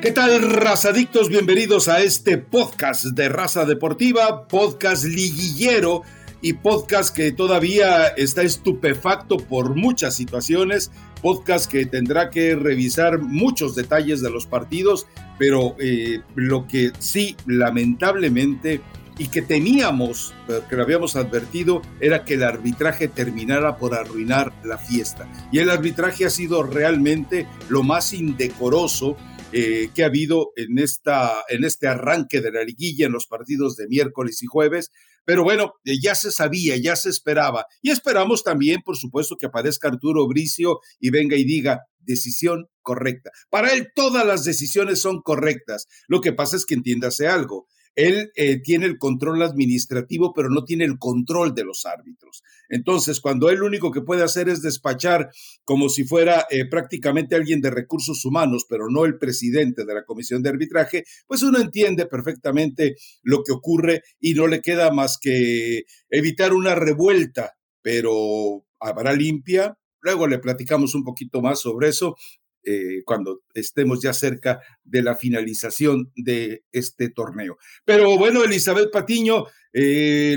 ¿Qué tal, razadictos? Bienvenidos a este podcast de Raza Deportiva, podcast liguillero y podcast que todavía está estupefacto por muchas situaciones, podcast que tendrá que revisar muchos detalles de los partidos, pero eh, lo que sí, lamentablemente, y que temíamos, que lo habíamos advertido, era que el arbitraje terminara por arruinar la fiesta. Y el arbitraje ha sido realmente lo más indecoroso eh, que ha habido en, esta, en este arranque de la liguilla en los partidos de miércoles y jueves. Pero bueno, eh, ya se sabía, ya se esperaba. Y esperamos también, por supuesto, que aparezca Arturo Bricio y venga y diga, decisión correcta. Para él todas las decisiones son correctas. Lo que pasa es que entiéndase algo. Él eh, tiene el control administrativo, pero no tiene el control de los árbitros. Entonces, cuando él lo único que puede hacer es despachar como si fuera eh, prácticamente alguien de recursos humanos, pero no el presidente de la comisión de arbitraje, pues uno entiende perfectamente lo que ocurre y no le queda más que evitar una revuelta, pero habrá limpia. Luego le platicamos un poquito más sobre eso. Eh, cuando estemos ya cerca de la finalización de este torneo. Pero bueno, Elizabeth Patiño, eh,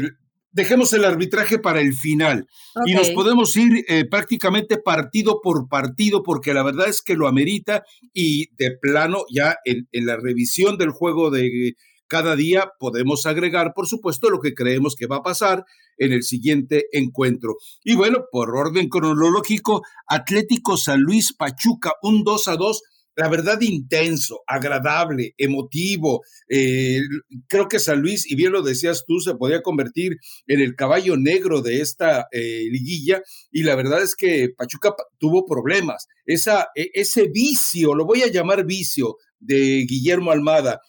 dejemos el arbitraje para el final y nos podemos ir eh, prácticamente partido por partido porque la verdad es que lo amerita y de plano ya en la revisión del juego de cada día podemos agregar, por supuesto, lo que creemos que va a pasar en el siguiente encuentro. Y bueno, por orden cronológico, Atlético San Luis Pachuca, un 2 a 2 la verdad intenso, agradable, emotivo. Eh, creo que San Luis, y bien lo decías tú, se podía convertir en el caballo negro de esta eh, liguilla y la verdad es que Pachuca tuvo problemas. Esa, e, ese vicio, lo voy a llamar vicio de Guillermo Almada,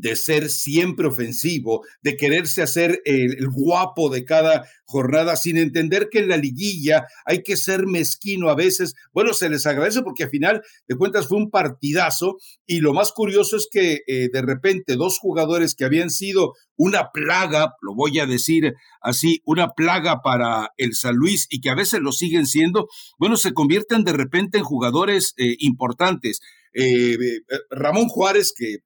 de ser siempre ofensivo, de quererse hacer el, guapo de cada jornada, sin entender que en la liguilla hay que ser mezquino a veces. Bueno, se les agradece porque al final de cuentas fue un partidazo y lo más curioso es que eh, de repente dos jugadores que habían sido una plaga, lo voy a decir así, una plaga para el San Luis y que a veces lo siguen siendo, bueno, se convierten de repente en jugadores eh, importantes. Eh, Ramón Juárez, que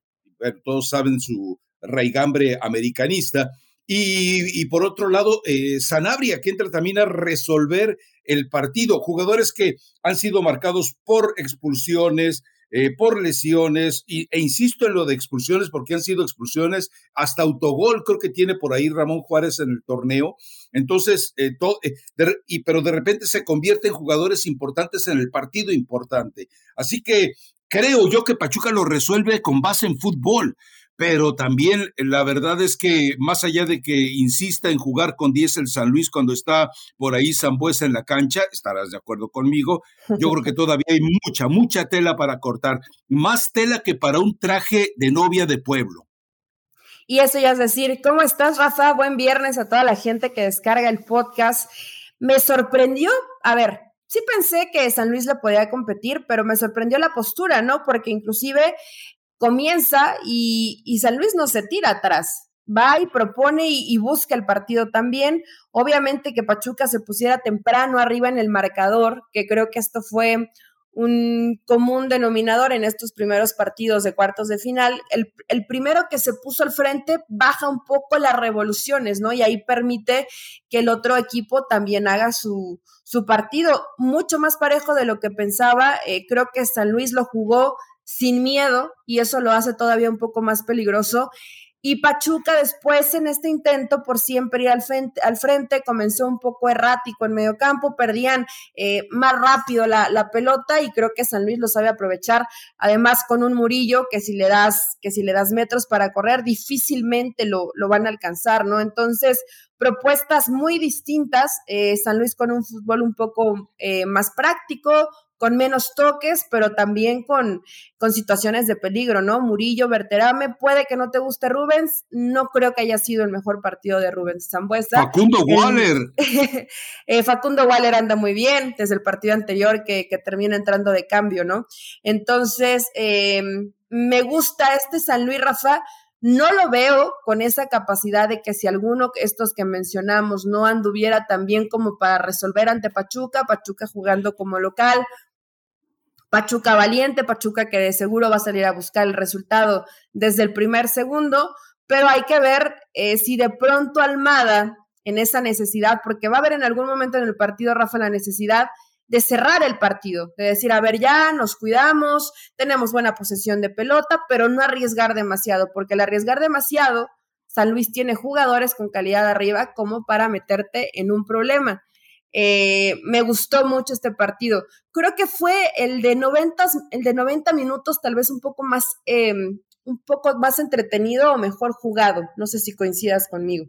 todos saben su raigambre americanista. Y, por otro lado, eh, Sanabria, que entra también a resolver el partido. Jugadores que han sido marcados por expulsiones, eh, por lesiones, y, e insisto en lo de expulsiones porque han sido expulsiones, hasta autogol creo que tiene por ahí Ramón Juárez en el torneo. Entonces, eh, y, pero de repente se convierte en jugadores importantes en el partido importante. Así que Creo yo que Pachuca lo resuelve con base en fútbol, pero también la verdad es que más allá de que insista en jugar con 10 el San Luis cuando está por ahí Zambuesa en la cancha, estarás de acuerdo conmigo, yo creo que todavía hay mucha, mucha tela para cortar, más tela que para un traje de novia de pueblo. Y eso ya es decir, ¿cómo estás, Rafa? Buen viernes a toda la gente que descarga el podcast. Me sorprendió, a ver, sí pensé que San Luis le podía competir, pero me sorprendió la postura, ¿no? Porque inclusive comienza y, San Luis no se tira atrás. Va y propone y, busca el partido también. Obviamente que Pachuca se pusiera temprano arriba en el marcador, que creo que esto fue un común denominador en estos primeros partidos de cuartos de final. El, el, primero que se puso al frente baja un poco las revoluciones, ¿no? Y ahí permite que el otro equipo también haga su, su partido mucho más parejo de lo que pensaba. Eh, creo que San Luis lo jugó sin miedo y eso lo hace todavía un poco más peligroso. Y Pachuca después en este intento por siempre ir al frente, al frente comenzó un poco errático en medio campo, perdían eh, más rápido la, la, pelota y creo que San Luis lo sabe aprovechar, además con un Murillo que si le das, que si le das metros para correr difícilmente lo, lo van a alcanzar, ¿no? Entonces, propuestas muy distintas, eh, San Luis con un fútbol un poco eh, más práctico, con menos toques, pero también con, con situaciones de peligro, ¿no? Murillo, Berterame, puede que no te guste Rubens, no creo que haya sido el mejor partido de Rubens Zambuesa. Facundo Waller. Eh, Facundo Waller anda muy bien desde el partido anterior que, que termina entrando de cambio, ¿no? Entonces, eh, me gusta este San Luis Rafa, no lo veo con esa capacidad de que si alguno de estos que mencionamos no anduviera tan bien como para resolver ante Pachuca, Pachuca jugando como local, Pachuca valiente, Pachuca que de seguro va a salir a buscar el resultado desde el primer segundo, pero hay que ver eh, si de pronto Almada en esa necesidad, porque va a haber en algún momento en el partido, Rafa, la necesidad de cerrar el partido, de decir, a ver, ya nos cuidamos, tenemos buena posesión de pelota, pero no arriesgar demasiado, porque el arriesgar demasiado, San Luis tiene jugadores con calidad arriba como para meterte en un problema. Eh, me gustó mucho este partido. Creo que fue el de 90, el de 90 minutos, tal vez un poco más, em, un poco más entretenido o mejor jugado. No sé si coincidas conmigo.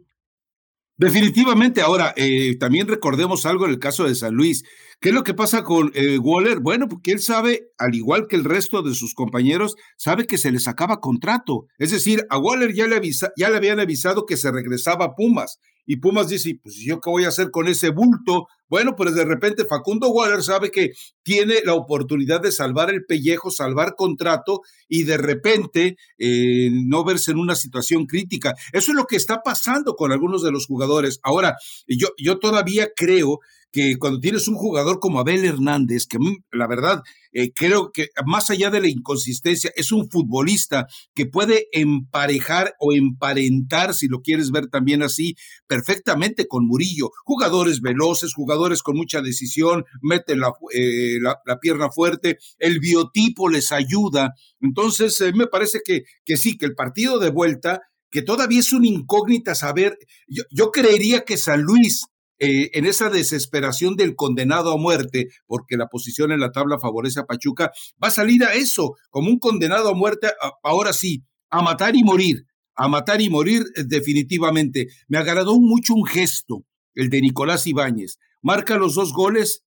Definitivamente. Ahora, eh, también recordemos algo en el caso de San Luis. ¿Qué es lo que pasa con eh, Waller? Bueno, porque él sabe, al igual que el resto de sus compañeros, sabe que se les acaba contrato. Es decir, a Waller ya le, ya le habían avisado que se regresaba a Pumas. Y Pumas dice, pues yo qué voy a hacer con ese bulto. Bueno, pues de repente Facundo Waller sabe que tiene la oportunidad de salvar el pellejo, salvar contrato y de repente eh, no verse en una situación crítica. Eso es lo que está pasando con algunos de los jugadores. Ahora, yo, yo todavía creo que cuando tienes un jugador como Abel Hernández, que la verdad eh, creo que más allá de la inconsistencia, es un futbolista que puede emparejar o emparentar, si lo quieres ver también así, perfectamente con Murillo. Jugadores veloces, jugadores con mucha decisión, meten la, eh, pierna fuerte, el biotipo les ayuda. Entonces, eh, me parece que, que sí, que el partido de vuelta que todavía es una incógnita saber, yo, yo creería que San Luis eh, en esa desesperación del condenado a muerte, porque la posición en la tabla favorece a Pachuca, va a salir a eso, como un condenado a muerte, ahora sí, a matar y morir, a matar y morir eh, definitivamente. Me agradó mucho un gesto, el de Nicolás Ibáñez. Marca los dos goles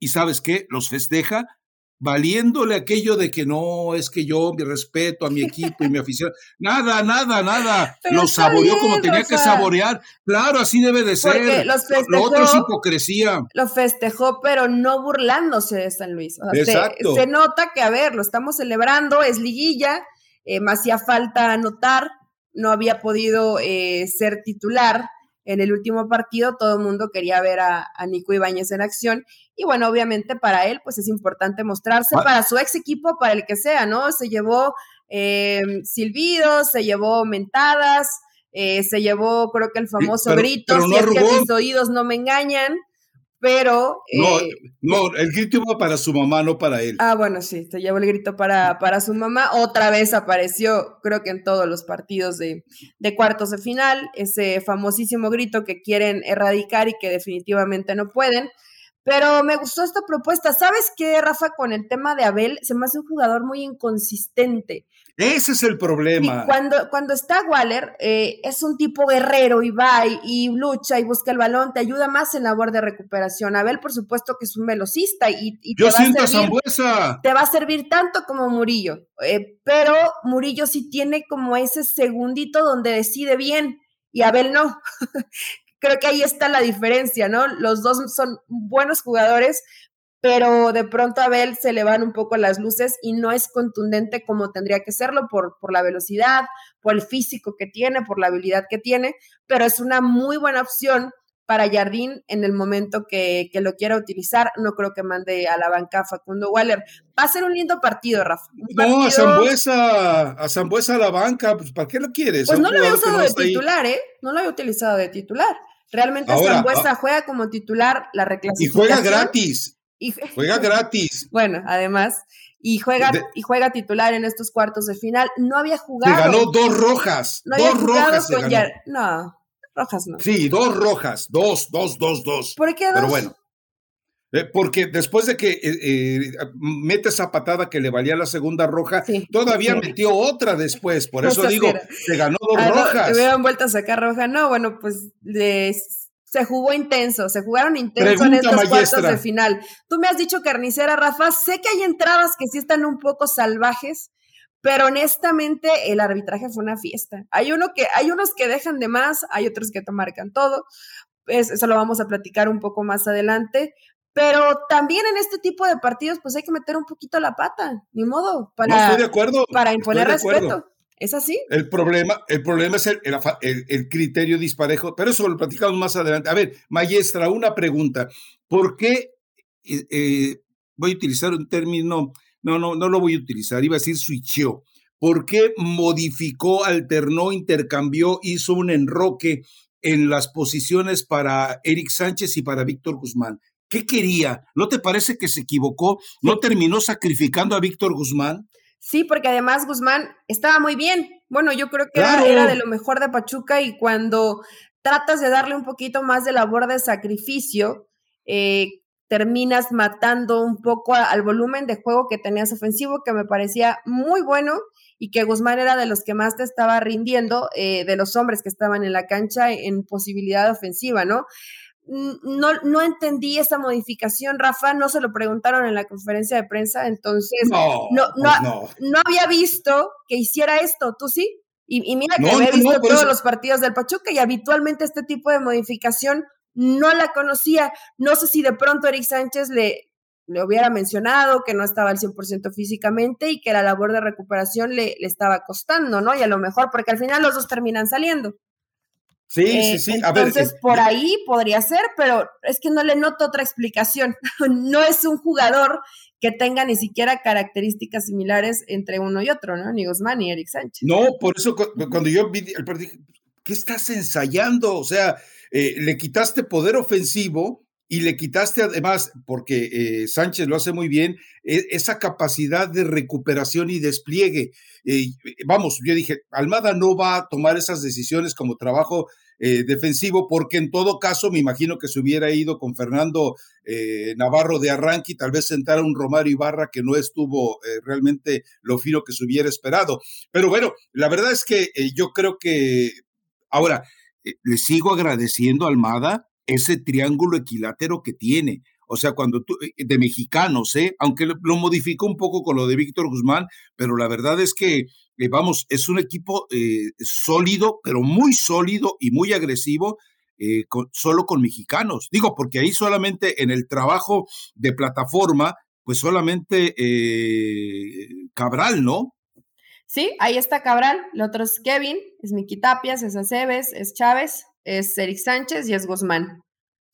y sabes qué, los festeja valiéndole aquello de que no, es que yo mi respeto a mi equipo y mi afición, nada, nada, nada, lo saboreó como tenía que saborear, claro, así debe de ser, los festejó, lo otro es hipocresía. Lo festejó, pero no burlándose de San Luis, Se, nota que, a ver, lo estamos celebrando, es liguilla, eh, me hacía falta anotar, no había podido eh, ser titular, en el último partido todo el mundo quería ver a, Nico Ibáñez en acción y bueno, obviamente para él pues es importante mostrarse, ah. para su ex equipo, para el que sea, ¿no? Se llevó eh, silbidos, se llevó mentadas, eh, se llevó creo que el famoso grito, si es que mis oídos no me engañan pero... No, eh, no, el grito iba para su mamá, no para él. Ah, bueno, sí, se llevó el grito para, para su mamá. Otra vez apareció, creo que en todos los partidos de, de cuartos de final, ese famosísimo grito que quieren erradicar y que definitivamente no pueden. Pero me gustó esta propuesta. ¿Sabes qué, Rafa? Con el tema de Abel, se me hace un jugador muy inconsistente. Ese es el problema. cuando, cuando está Waller, eh, es un tipo guerrero y va y, lucha y busca el balón, te ayuda más en labor de recuperación. Abel, por supuesto, que es un velocista y, Yo te, siento va a servir, te va a servir tanto como Murillo. Eh, pero Murillo sí tiene como ese segundito donde decide bien y Abel no. Creo que ahí está la diferencia, ¿no? Los dos son buenos jugadores, pero de pronto a Abel se le van un poco las luces y no es contundente como tendría que serlo por, por la velocidad, por el físico que tiene, por la habilidad que tiene, pero es una muy buena opción para Jardín en el momento que, lo quiera utilizar. No creo que mande a la banca Facundo Waller. Va a ser un lindo partido, Rafa. No, a Zambuesa, a Zambuesa a la banca, pues ¿para qué lo quieres? Pues no lo había usado de titular, ¿eh? No lo había utilizado de titular. Realmente Zambuesa ah, juega como titular la reclasificación. Y juega gratis. juega gratis. Bueno, además, y juega, y juega titular en estos cuartos de final. No había jugado. Se ganó dos rojas. No dos rojas. Con No, rojas no. Sí, dos rojas. Dos, dos, dos, dos. ¿Por qué dos? Pero bueno. Eh, porque después de que eh, eh, mete esa patada que le valía la segunda roja, todavía metió otra después. Por eso digo, se ganó dos ah, rojas. No, hubieran vuelto a sacar roja. No, bueno, pues se jugó intenso, se jugaron intenso en estos cuartos de final. Tú me has dicho carnicera, Rafa. Sé que hay entradas que sí están un poco salvajes, pero honestamente el arbitraje fue una fiesta. Hay uno que, hay unos que dejan de más, hay otros que te marcan todo. eso lo vamos a platicar un poco más adelante, pero también en este tipo de partidos, pues hay que meter un poquito la pata, ni modo, para, de acuerdo, para imponer respeto. ¿Es así? El problema, el problema es el, el, criterio disparejo, pero eso lo platicamos más adelante. A ver, maestra, una pregunta. ¿Por qué eh, eh, voy a utilizar un término, no, no, no lo voy a utilizar, iba a decir switchó. ¿Por qué modificó, alternó, intercambió, hizo un enroque en las posiciones para Eric Sánchez y para Víctor Guzmán? ¿Qué quería? ¿No te parece que se equivocó? ¿No terminó sacrificando a Víctor Guzmán? Sí, porque además Guzmán estaba muy bien. Bueno, yo creo que era, de lo mejor de Pachuca y cuando tratas de darle un poquito más de labor de sacrificio, eh, terminas matando un poco al volumen de juego que tenías ofensivo, que me parecía muy bueno y que Guzmán era de los que más te estaba rindiendo, eh, de los hombres que estaban en la cancha en posibilidad ofensiva, ¿no? No, no entendí esa modificación, Rafa, no se lo preguntaron en la conferencia de prensa, entonces no, no, no, no. había visto que hiciera esto, ¿tú sí? Y, mira que he visto todos los partidos del Pachuca y habitualmente este tipo de modificación no la conocía. No sé si de pronto Eric Sánchez le, le hubiera mencionado que no estaba al 100% físicamente y que la labor de recuperación le, le estaba costando, ¿no? Y a lo mejor, porque al final los dos terminan saliendo. Sí, sí, sí. Entonces, por ahí podría ser, pero es que no le noto otra explicación. no es un jugador que tenga ni siquiera características similares entre uno y otro, ¿no? Ni Guzmán ni Eric Sánchez. No, por eso cuando yo vi el partido, ¿qué estás ensayando? O sea, eh, le quitaste poder ofensivo y le quitaste además, porque eh, Sánchez lo hace muy bien, e, esa capacidad de recuperación y despliegue. Eh, vamos, yo dije, Almada no va a tomar esas decisiones como trabajo eh, defensivo, porque en todo caso me imagino que se hubiera ido con Fernando Navarro de arranque y tal vez sentar a un Romario Ibarra que no estuvo realmente lo fino que se hubiera esperado. Pero bueno, la verdad es que yo creo que ahora le sigo agradeciendo a Almada ese triángulo equilátero que tiene. O sea, cuando tú, eh, de mexicanos, ¿eh? aunque lo, modificó un poco con lo de Víctor Guzmán, pero la verdad es que, eh, vamos, es un equipo eh, sólido, pero muy sólido y muy agresivo, solo con mexicanos. Digo, porque ahí solamente en el trabajo de plataforma, pues solamente Cabral, ¿no? Sí, ahí está Cabral, el otro es Kevin, es Miki Tapias, es Aceves, es Chávez, es Eric Sánchez y es Guzmán.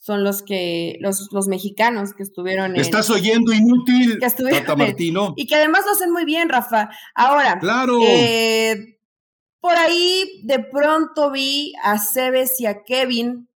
Son los que, los, los mexicanos que estuvieron en. Estás oyendo inútil, Tata Martino. y que además lo hacen muy bien, Rafa. Ahora, claro. Eh, por ahí de pronto vi a Cebes y a Kevin,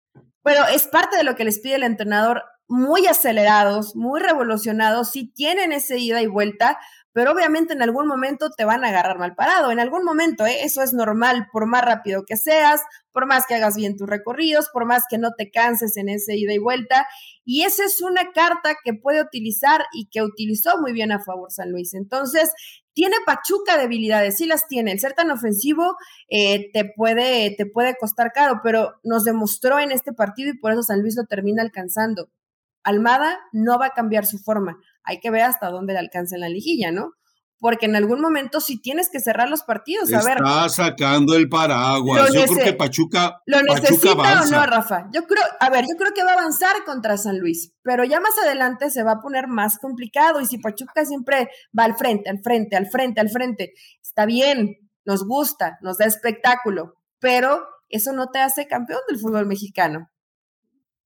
pero es parte de lo que les pide el entrenador, muy acelerados, muy revolucionados, si tienen ese ida y vuelta, pero obviamente en algún momento te van a agarrar mal parado, en algún momento, ¿eh? eso es normal, por más rápido que seas, por más que hagas bien tus recorridos, por más que no te canses en ese ida y vuelta, y esa es una carta que puede utilizar y que utilizó muy bien a favor San Luis. Entonces, tiene Pachuca debilidades, sí las tiene. El ser tan ofensivo eh, te, puede, te puede costar caro, pero nos demostró en este partido y por eso San Luis lo termina alcanzando. Almada no va a cambiar su forma. Hay que ver hasta dónde le alcanza en la liguilla, ¿no? Porque en algún momento sí tienes que cerrar los partidos. A Está sacando el paraguas. Yo creo que Pachuca. ¿Lo necesita o no, Rafa? Yo creo, a ver, yo creo que va a avanzar contra San Luis, pero ya más adelante se va a poner más complicado. Y si Pachuca siempre va al frente, al frente, al frente, al frente, está bien, nos gusta, nos da espectáculo, pero eso no te hace campeón del fútbol mexicano.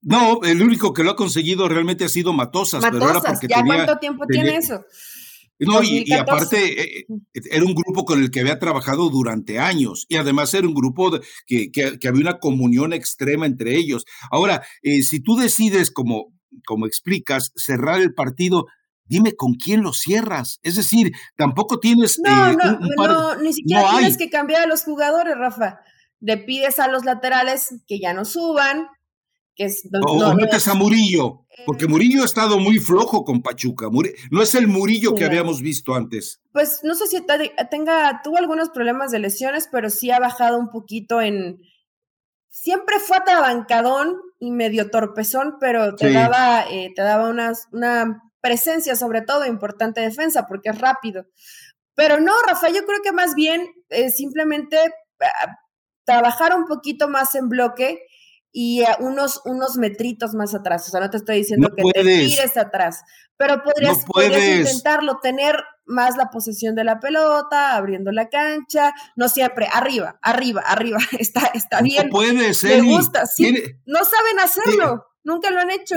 No, el único que lo ha conseguido realmente ha sido Matosas. Matosas, ¿ya cuánto tiempo tiene eso? No, y, aparte eh, eh, era un grupo con el que había trabajado durante años y además era un grupo que, que, había una comunión extrema entre ellos. Ahora, eh, si tú decides, como, como explicas, cerrar el partido, dime con quién lo cierras. Es decir, tampoco tienes... No, no, no, ni siquiera tienes que cambiar a los jugadores, Rafa. Le pides a los laterales que ya no suban, o, metes a Murillo, porque Murillo ha estado muy flojo con Pachuca. no es el Murillo que habíamos visto antes. Pues no sé si tenga, tuvo algunos problemas de lesiones, pero sí ha bajado un poquito en. Siempre fue atabancadón y medio torpezón, pero te daba, eh, te daba una, una presencia, sobre todo, importante defensa, porque es rápido. Pero no, Rafa, yo creo que más bien eh, simplemente trabajar un poquito más en bloque y unos, unos metritos más atrás. O sea, no te estoy diciendo que te tires atrás, pero podrías, intentarlo, tener más la posesión de la pelota, abriendo la cancha, no siempre, arriba, arriba, arriba, está, está bien. No puede ser. Me gusta, sí. no saben hacerlo, nunca lo han hecho.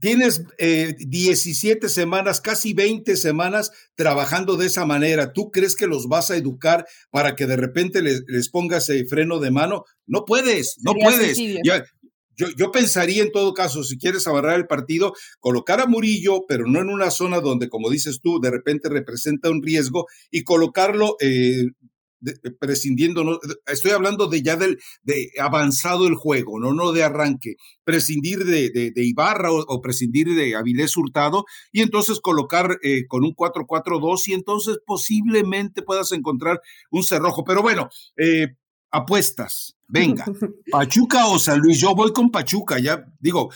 Tienes 17 semanas, casi 20 semanas trabajando de esa manera. ¿Tú crees que los vas a educar para que de repente les, les pongas el freno de mano? No puedes, no puedes. yo, yo, pensaría en todo caso, si quieres abarrar el partido, colocar a Murillo, pero no en una zona donde, como dices tú, de repente representa un riesgo y colocarlo eh, prescindiendo, no, estoy hablando de ya del de avanzado el juego, no, no de arranque, prescindir de, de, Ibarra o, prescindir de Avilés Hurtado y entonces colocar eh, con un 4-4-2 y entonces posiblemente puedas encontrar un cerrojo. Pero bueno, eh, apuestas. Venga, Pachuca o San Luis, yo voy con Pachuca, ya digo,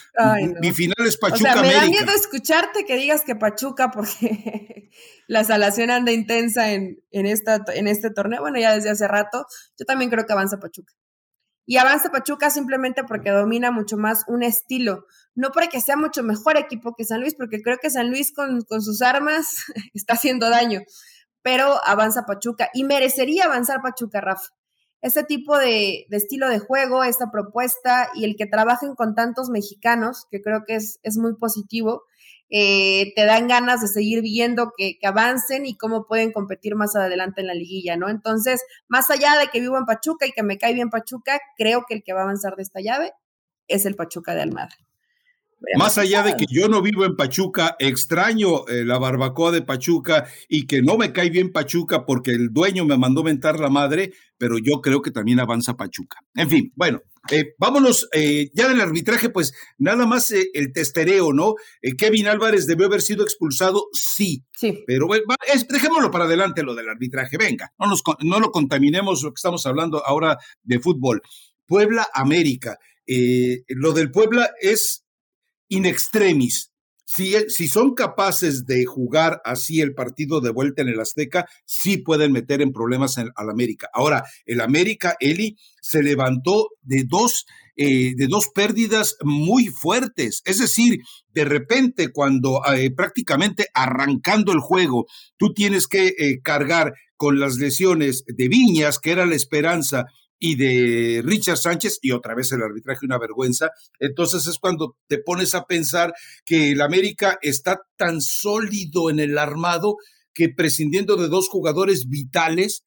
mi final es Pachuca. O sea, me da miedo escucharte que digas que Pachuca porque la salación anda intensa en, en, esta, en este torneo, bueno, ya desde hace rato, yo también creo que avanza Pachuca. Y avanza Pachuca simplemente porque domina mucho más un estilo, no porque sea mucho mejor equipo que San Luis, porque creo que San Luis con, con sus armas está haciendo daño, pero avanza Pachuca y merecería avanzar Pachuca, Rafa este tipo de, estilo de juego, esta propuesta y el que trabajen con tantos mexicanos, que creo que es, muy positivo, eh, te dan ganas de seguir viendo que, que, avancen y cómo pueden competir más adelante en la liguilla, ¿no? Entonces, más allá de que vivo en Pachuca y que me cae bien Pachuca, creo que el que va a avanzar de esta llave es el Pachuca de Almada. Más allá de que yo no vivo en Pachuca, extraño eh, la barbacoa de Pachuca y que no me cae bien Pachuca porque el dueño me mandó mentar la madre, pero yo creo que también avanza Pachuca. En fin, bueno, eh, vámonos eh, ya del arbitraje, pues nada más el testereo, ¿no? Kevin Álvarez debió haber sido expulsado, sí. Sí. Pero bueno, dejémoslo para adelante lo del arbitraje, venga, no, nos, no lo contaminemos lo que estamos hablando ahora de fútbol. Puebla América. lo del Puebla es in extremis. Si, si, son capaces de jugar así el partido de vuelta en el Azteca, sí pueden meter en problemas al América. Ahora, el América, Eli, se levantó de dos, eh, de dos pérdidas muy fuertes. Es decir, de repente, cuando eh, prácticamente arrancando el juego, tú tienes que eh, cargar con las lesiones de Viñas, que era la esperanza, y de Richard Sánchez, y otra vez el arbitraje una vergüenza. Entonces es cuando te pones a pensar que el América está tan sólido en el armado que prescindiendo de dos jugadores vitales,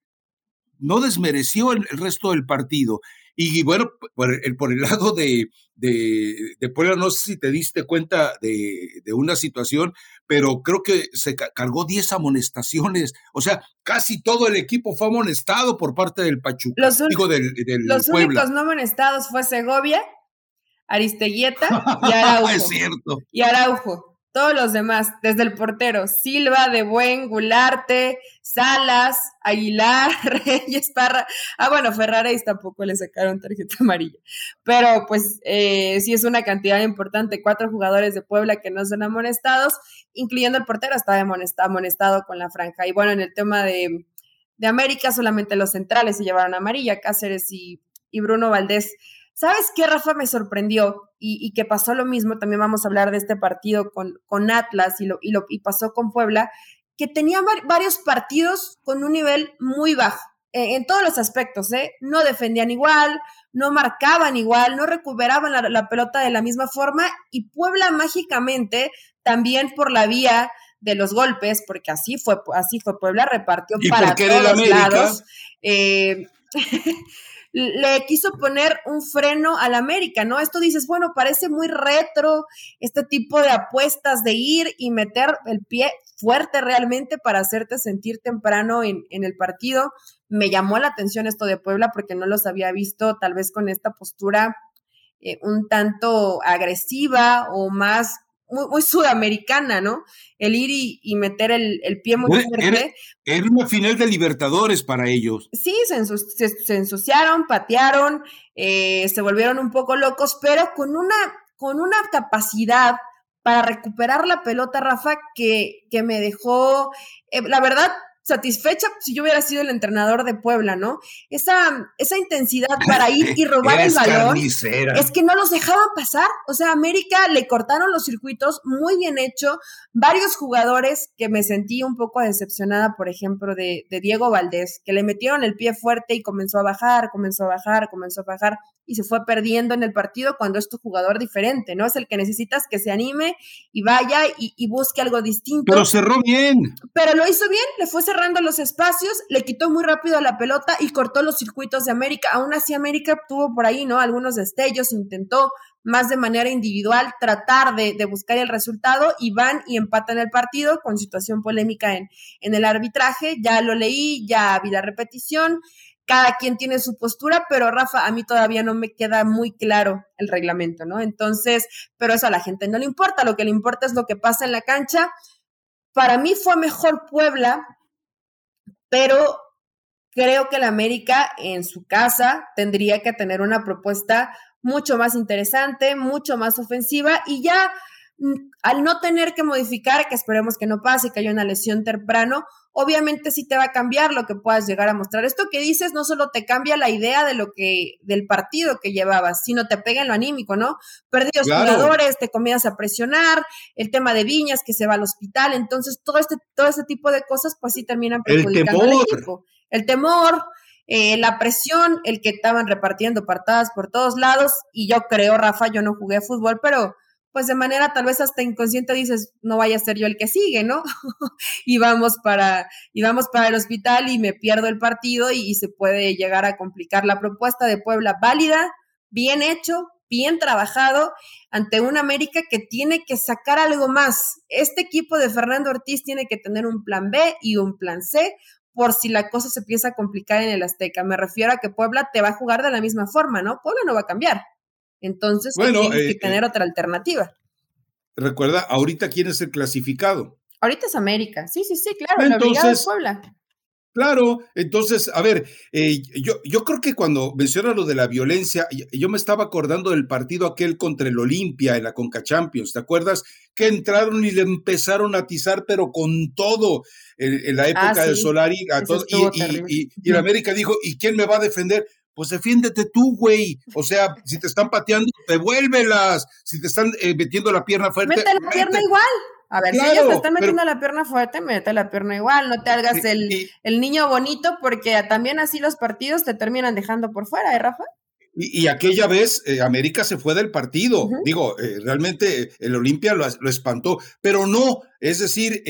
no desmereció el, resto del partido. Y bueno, por el, por el lado de, de, de, Puebla, no sé si te diste cuenta de, de, una situación, pero creo que se cargó 10 amonestaciones. O sea, casi todo el equipo fue amonestado por parte del Pachuca. Los, del, los únicos no amonestados fue Segovia, Aristeguieta y Araujo. es cierto. Y Araujo todos los demás, desde el portero, Silva, De Buen, Gularte, Salas, Aguilar, Reyes, Parra. Ah, bueno, Ferraréis tampoco le sacaron tarjeta amarilla. Pero pues eh, sí es una cantidad importante, cuatro jugadores de Puebla que no son amonestados, incluyendo el portero, estaba amonestado con la franja. Y bueno, en el tema de, de América, solamente los centrales se llevaron amarilla, Cáceres y, y Bruno Valdés ¿Sabes qué, Rafa, me sorprendió? Y, que pasó lo mismo, también vamos a hablar de este partido con, con Atlas y, lo, y, lo, y pasó con Puebla, que tenía varios partidos con un nivel muy bajo, eh, en todos los aspectos, ¿eh? No defendían igual, no marcaban igual, no recuperaban la, la pelota de la misma forma y Puebla mágicamente, también por la vía de los golpes, porque así fue, así fue Puebla, repartió para todos lados. Eh, le quiso poner un freno al América, ¿no? Esto dices, bueno, parece muy retro este tipo de apuestas de ir y meter el pie fuerte realmente para hacerte sentir temprano en, en el partido. Me llamó la atención esto de Puebla porque no los había visto tal vez con esta postura eh, un tanto agresiva o más muy, sudamericana, ¿no? El ir y, meter el, pie muy fuerte. Era, una final de Libertadores para ellos. Sí, se, ensuciaron, patearon, eh, se volvieron un poco locos, pero con una, con una capacidad para recuperar la pelota, Rafa, que, que me dejó, eh, la verdad, satisfecha si yo hubiera sido el entrenador de Puebla, ¿no? Esa, esa intensidad para ir y robar el balón es que no los dejaban pasar. O sea, América le cortaron los circuitos, muy bien hecho. Varios jugadores que me sentí un poco decepcionada, por ejemplo, de, de Diego Valdés, que le metieron el pie fuerte y comenzó a bajar, comenzó a bajar, comenzó a bajar. Y se fue perdiendo en el partido cuando es tu jugador diferente, ¿no? Es el que necesitas que se anime y vaya y, busque algo distinto. Pero cerró bien. Pero lo hizo bien, le fue cerrando los espacios, le quitó muy rápido la pelota y cortó los circuitos de América. Aún así, América tuvo por ahí, ¿no? Algunos destellos, intentó más de manera individual tratar de, buscar el resultado y van y empatan el partido con situación polémica en, en el arbitraje. Ya lo leí, ya vi la repetición cada quien tiene su postura, pero Rafa, a mí todavía no me queda muy claro el reglamento, ¿no? Entonces, pero eso a la gente no le importa, lo que le importa es lo que pasa en la cancha. Para mí fue mejor Puebla, pero creo que la América en su casa tendría que tener una propuesta mucho más interesante, mucho más ofensiva y ya mm, al no tener que modificar, que esperemos que no pase, que haya una lesión temprano, obviamente sí te va a cambiar lo que puedas llegar a mostrar. Esto que dices no solo te cambia la idea de lo que, del partido que llevabas, sino te pega en lo anímico, ¿no? Perdidos jugadores, te comienzas a presionar, el tema de Viñas que se va al hospital, entonces todo este, todo este tipo de cosas pues sí terminan perjudicando al equipo. El temor, eh, la presión, el que estaban repartiendo partadas por todos lados, y yo creo, Rafa, yo no jugué fútbol, pero pues de manera tal vez hasta inconsciente dices, no vaya a ser yo el que sigue, ¿no? y vamos para, y vamos para el hospital y me pierdo el partido y, se puede llegar a complicar la propuesta de Puebla válida, bien hecho, bien trabajado ante una América que tiene que sacar algo más. Este equipo de Fernando Ortiz tiene que tener un plan B y un plan C por si la cosa se empieza a complicar en el Azteca. Me refiero a que Puebla te va a jugar de la misma forma, ¿no? Puebla no va a cambiar. Entonces, bueno, tiene que eh, tener otra alternativa. Recuerda, ahorita quién es el clasificado. Ahorita es América. Sí, sí, sí, claro. Entonces, Puebla. Claro, entonces, a ver, eh, yo, yo creo que cuando menciona lo de la violencia, yo me estaba acordando del partido aquel contra el Olimpia en la Conca Champions, ¿te acuerdas? Que entraron y le empezaron a atizar, pero con todo, en, la ah, época de Solari, a y, y, y, América dijo, ¿y quién me va a defender? Pues defiéndete tú, güey. O sea, si te están pateando, devuélvelas. Si te están eh, metiendo la pierna fuerte. Mete la pierna igual. A ver, si ellos te están metiendo la pierna fuerte, mete la pierna igual. No te hagas el, el, niño bonito, porque también así los partidos te terminan dejando por fuera, ¿eh, Rafa? Y, aquella vez eh, América se fue del partido. Digo, eh, realmente el Olimpia lo, lo, espantó, pero no. Es decir,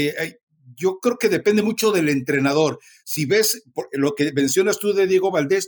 yo creo que depende mucho del entrenador. Si ves lo que mencionas tú de Diego Valdés,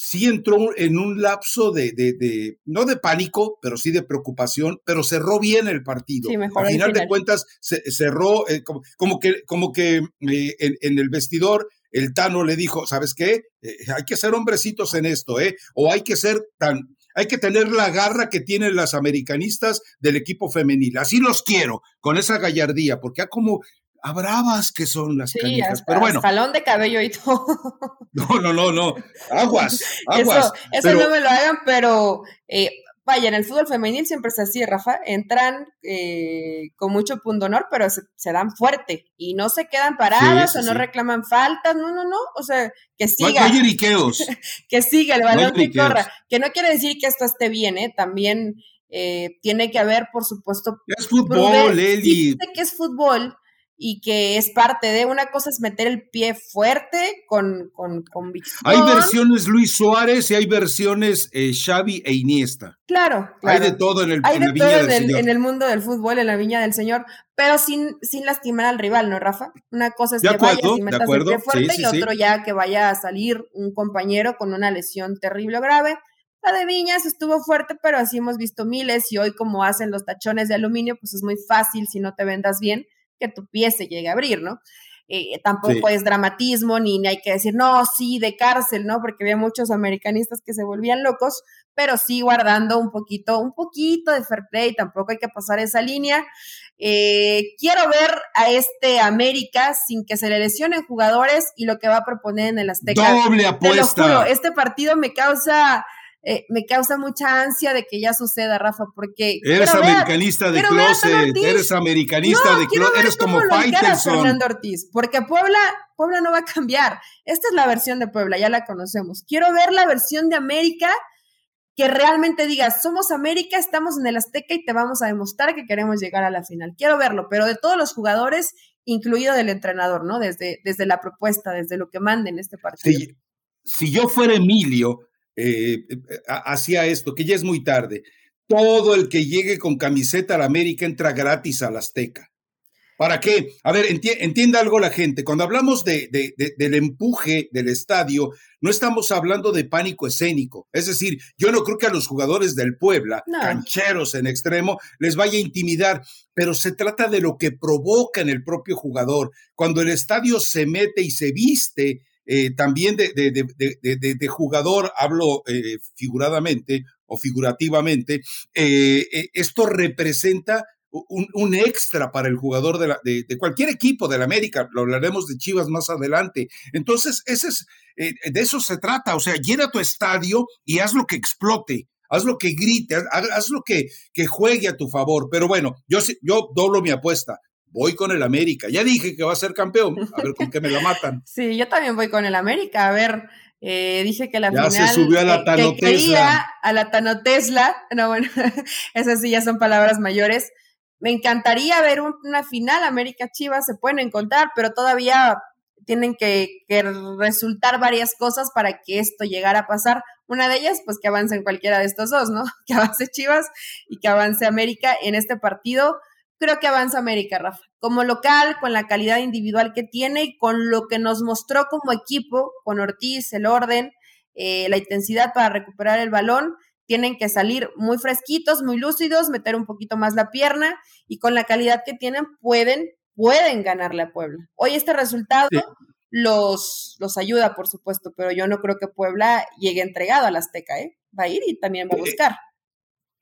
sí entró en un lapso de, de, no de pánico, pero sí de preocupación, pero cerró bien el partido. Sí, mejor Al final, de cuentas, se, cerró eh, como, que, como que eh, en, el vestidor el Tano le dijo, ¿sabes qué? Eh, hay que ser hombrecitos en esto, ¿eh? O hay que ser tan, hay que tener la garra que tienen las americanistas del equipo femenil. Así los quiero, con esa gallardía, porque ha como a bravas que son las sí, pero bueno. Salón de cabello y todo. No, no, no, no. Aguas, aguas. Eso, no me lo hagan, pero eh, vaya, en el fútbol femenil siempre es así, Rafa. Entran eh, con mucho honor, pero se, dan fuerte y no se quedan paradas o no reclaman faltas. No, no, no. O sea, que siga. No que siga el balón que corra. Que no quiere decir que esto esté bien, ¿eh? También eh, tiene que haber, por supuesto. Es fútbol, Eli. que es fútbol y que es parte de una cosa es meter el pie fuerte con, con convicción. Hay versiones Luis Suárez y hay versiones eh, Xavi e Iniesta. Claro, Hay de todo en el, hay de todo en el, en el, mundo del fútbol, en la viña del Señor, pero sin, sin lastimar al rival, ¿no, Rafa? Una cosa es que vayas y metas el pie fuerte y otro ya que vaya a salir un compañero con una lesión terrible o grave. La de Viñas estuvo fuerte, pero así hemos visto miles y hoy como hacen los tachones de aluminio, pues es muy fácil si no te vendas bien que tu pie se llegue a abrir, ¿no? Eh, tampoco es dramatismo, ni, hay que decir, no, sí, de cárcel, ¿no? Porque había muchos americanistas que se volvían locos, pero sí guardando un poquito, un poquito de fair play, tampoco hay que pasar esa línea. Eh, quiero ver a este América sin que se le lesionen jugadores y lo que va a proponer en el Azteca. Doble apuesta. este partido me causa eh, me causa mucha ansia de que ya suceda, Rafa, porque... Eres americanista de closet, eres americanista de closet, eres como Faitelson. Fernando Ortiz, porque Puebla, Puebla no va a cambiar. Esta es la versión de Puebla, ya la conocemos. Quiero ver la versión de América que realmente diga, somos América, estamos en el Azteca y te vamos a demostrar que queremos llegar a la final. Quiero verlo, pero de todos los jugadores, incluido del entrenador, ¿no? Desde, desde la propuesta, desde lo que manden este partido. si yo fuera Emilio, eh, hacia esto, que ya es muy tarde. Todo el que llegue con camiseta a la América entra gratis a la Azteca. ¿Para qué? A ver, entienda algo la gente. Cuando hablamos de, del empuje del estadio, no estamos hablando de pánico escénico. Es decir, yo no creo que a los jugadores del Puebla, cancheros en extremo, les vaya a intimidar, pero se trata de lo que provoca en el propio jugador. Cuando el estadio se mete y se viste eh, también de, jugador, hablo eh, figuradamente o figurativamente, eh, esto representa un, extra para el jugador de, cualquier equipo de la América, lo hablaremos de Chivas más adelante. Entonces, de eso se trata, o sea, llena tu estadio y haz lo que explote, haz lo que grite, haz, lo que, juegue a tu favor. Pero bueno, yo doblo mi apuesta. Voy con el América. Ya dije que va a ser campeón. A ver con qué me la matan. Sí, yo también voy con el América. A ver, eh, dije que la ya final se subió a la Tano a la Tano Tesla. No, bueno, esas sí ya son palabras mayores. Me encantaría ver una final América Chivas, se pueden encontrar, pero todavía tienen que, resultar varias cosas para que esto llegara a pasar. Una de ellas, pues que avance en cualquiera de estos dos, ¿no? Que avance Chivas y que avance América en este partido. Creo que avanza América, Rafa. Como local, con la calidad individual que tiene y con lo que nos mostró como equipo, con Ortiz, el orden, eh, la intensidad para recuperar el balón tienen que salir muy fresquitos, muy lúcidos, meter un poquito más la pierna y con la calidad que tienen pueden, pueden ganarle a Puebla. Hoy este resultado los, los ayuda, por supuesto, pero yo no creo que Puebla llegue entregado al Azteca, ¿eh? Va a ir y también va a eh, buscar.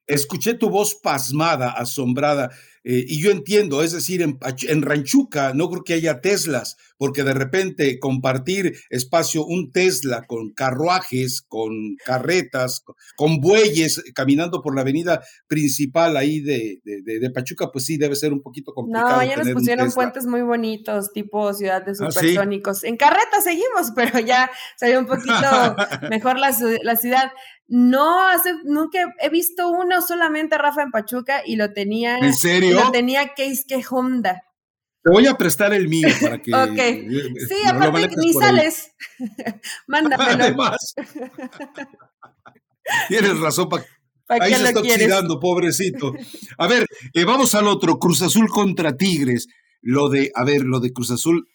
Escuché tu voz pasmada, asombrada, eh, y yo entiendo, es decir, en, en, Ranchuca no creo que haya Teslas, porque de repente compartir espacio, un Tesla con carruajes, con carretas, con bueyes caminando por la avenida principal ahí de, de, Pachuca, pues sí, debe ser un poquito complicado. No, ya nos pusieron puentes muy bonitos, tipo ciudad de ¿Ah, supersónicos. En carreta seguimos, pero ya se ve un poquito mejor la, la ciudad. No, hace, nunca he visto uno solamente Rafa en Pachuca y lo tenía. ¿En serio? Lo tenía Case que Honda. Te voy a prestar el mío para que. ok. Eh, sí, aparte ni sales. Mándamelo. Además. Tienes razón, para Ahí se está oxidando, pobrecito. A ver, eh, vamos al otro, Cruz Azul contra Tigres. Lo de, a ver, lo de Cruz Azul.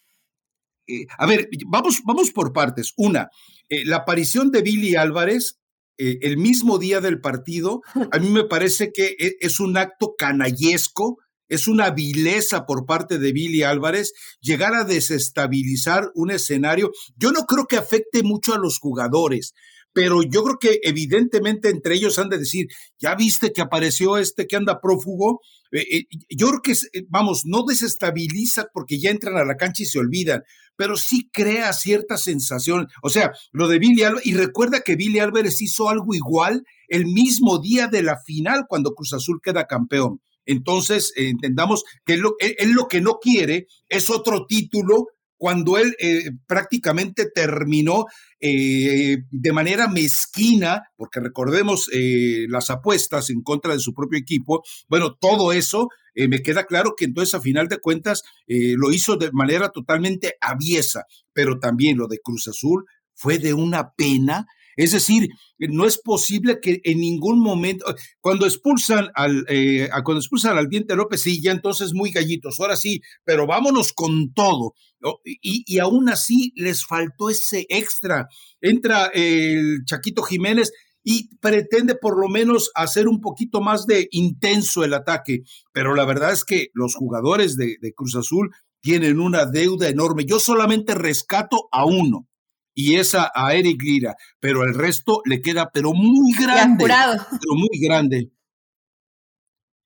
Eh, a ver, vamos, vamos por partes. Una, la aparición de Billy Álvarez eh, el mismo día del partido, a mí me parece que e, es un acto canallesco, es una vileza por parte de Billy Álvarez llegar a desestabilizar un escenario. Yo no creo que afecte mucho a los jugadores, pero yo creo que evidentemente entre ellos han de decir, ya viste que apareció este que anda prófugo. Eh, eh, yo creo que, vamos, no desestabiliza porque ya entran a la cancha y se olvidan, pero sí crea cierta sensación. O sea, lo de Billy Álvarez, y recuerda que Billy Álvarez hizo algo igual el mismo día de la final cuando Cruz Azul queda campeón. Entonces, eh, entendamos que él lo, que no quiere es otro título cuando él eh, prácticamente terminó eh, de manera mezquina, porque recordemos las apuestas en contra de su propio equipo, bueno, todo eso eh, me queda claro que entonces a final de cuentas eh, lo hizo de manera totalmente aviesa, pero también lo de Cruz Azul fue de una pena. Es decir, no es posible que en ningún momento, cuando expulsan al, eh, cuando expulsan al Diente López, sí, ya entonces muy gallitos, ahora sí, pero vámonos con todo. Y, y aún así les faltó ese extra. Entra el Chaquito Jiménez y pretende por lo menos hacer un poquito más de intenso el ataque. Pero la verdad es que los jugadores de, Cruz Azul tienen una deuda enorme. Yo solamente rescato a uno, y esa a Eric Lira, pero el resto le queda pero muy grande. jurado. Pero muy grande.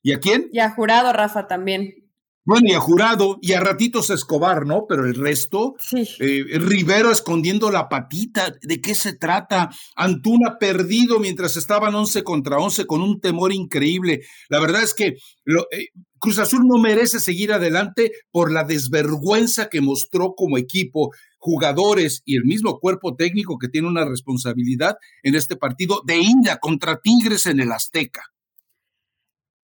¿Y a quién? Y a jurado, Rafa, también. Bueno, y a Jurado, y a ratitos Escobar, ¿no? Pero el resto, sí. Eh, Rivero escondiendo la patita, ¿de qué se trata? Antuna perdido mientras estaban 11 contra 11 con un temor increíble. La verdad es que eh, Cruz Azul no merece seguir adelante por la desvergüenza que mostró como equipo, jugadores y el mismo cuerpo técnico que tiene una responsabilidad en este partido de ida contra Tigres en el Azteca.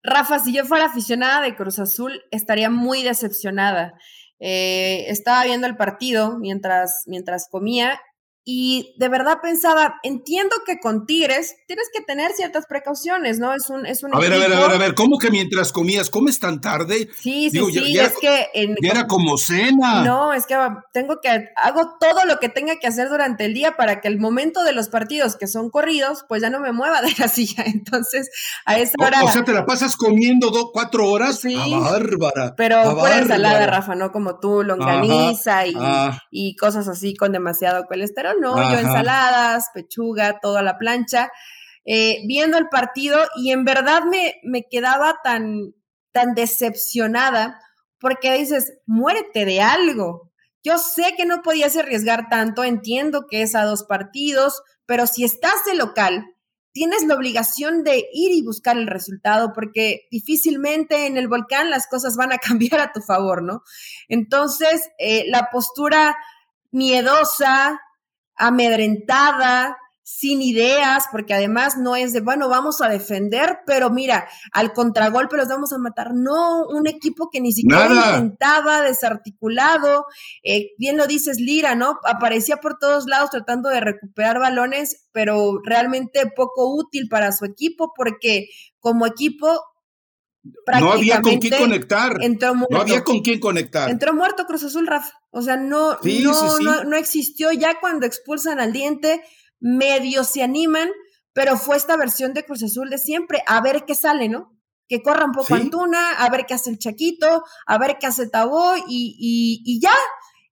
Rafa, si yo fuera aficionada de Cruz Azul, estaría muy decepcionada. Eh, estaba viendo el partido mientras, mientras comía y de verdad pensaba, entiendo que con Tigres tienes que tener ciertas precauciones, ¿no? Es un, es un a ver, a ver, a ver, a ver, ¿cómo que mientras comías, comes tan tarde? Sí, sí, sí, es que... ya era como cena. No, es que tengo que, hago todo lo que tenga que hacer durante el día para que el momento de los partidos que son corridos, pues ya no me mueva de la silla, entonces a esa hora... O, sea, ¿te la pasas comiendo dos, cuatro horas? Sí. A bárbara. Pero por ensalada, Rafa, ¿no? Como tú, longaniza y, ah. y cosas así con demasiado colesterol no, yo ensaladas, pechuga, todo a la plancha, eh, viendo el partido y en verdad me, me quedaba tan, tan decepcionada porque dices, muérete de algo. Yo sé que no podías arriesgar tanto, entiendo que es a dos partidos, pero si estás de local, tienes la obligación de ir y buscar el resultado porque difícilmente en el volcán las cosas van a cambiar a tu favor, ¿no? Entonces, eh, la postura miedosa, amedrentada, sin ideas, porque además no es de, bueno, vamos a defender, pero mira, al contragolpe los vamos a matar. No, un equipo que ni siquiera intentaba, desarticulado. Eh, bien lo dices, Lira, ¿no? Aparecía por todos lados tratando de recuperar balones, pero realmente poco útil para su equipo, porque como equipo no había con quién conectar. No había con quién conectar. Entró muerto Cruz Azul, Rafa. O sea, no, no, no, existió. Ya cuando expulsan al diente, medio se animan, pero fue esta versión de Cruz Azul de siempre, a ver qué sale, ¿no? Que corra un poco Antuna, a ver qué hace el Chaquito, a ver qué hace Tabó y, y, ya.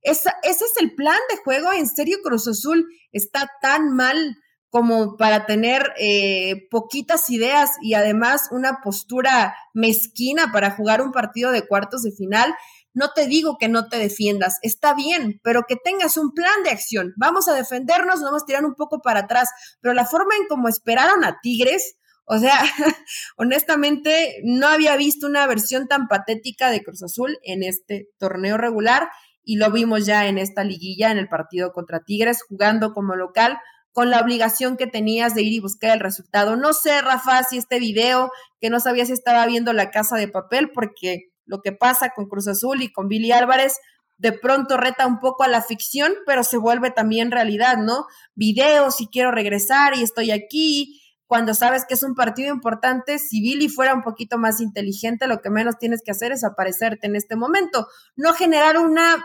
ese es el plan de juego. En serio, Cruz Azul está tan mal como para tener eh, poquitas ideas y además una postura mezquina para jugar un partido de cuartos de final. No te digo que no te defiendas, está bien, pero que tengas un plan de acción. Vamos a defendernos, vamos a tirar un poco para atrás, pero la forma en cómo esperaron a Tigres, o sea, honestamente no había visto una versión tan patética de Cruz Azul en este torneo regular y lo vimos ya en esta liguilla, en el partido contra Tigres, jugando como local con la obligación que tenías de ir y buscar el resultado. No sé, Rafa, si este video, que no sabía si estaba viendo la casa de papel, porque lo que pasa con Cruz Azul y con Billy Álvarez de pronto reta un poco a la ficción, pero se vuelve también realidad, ¿no? Videos y quiero regresar y estoy aquí. Cuando sabes que es un partido importante, si Billy fuera un poquito más inteligente, lo que menos tienes que hacer es aparecerte en este momento, no generar una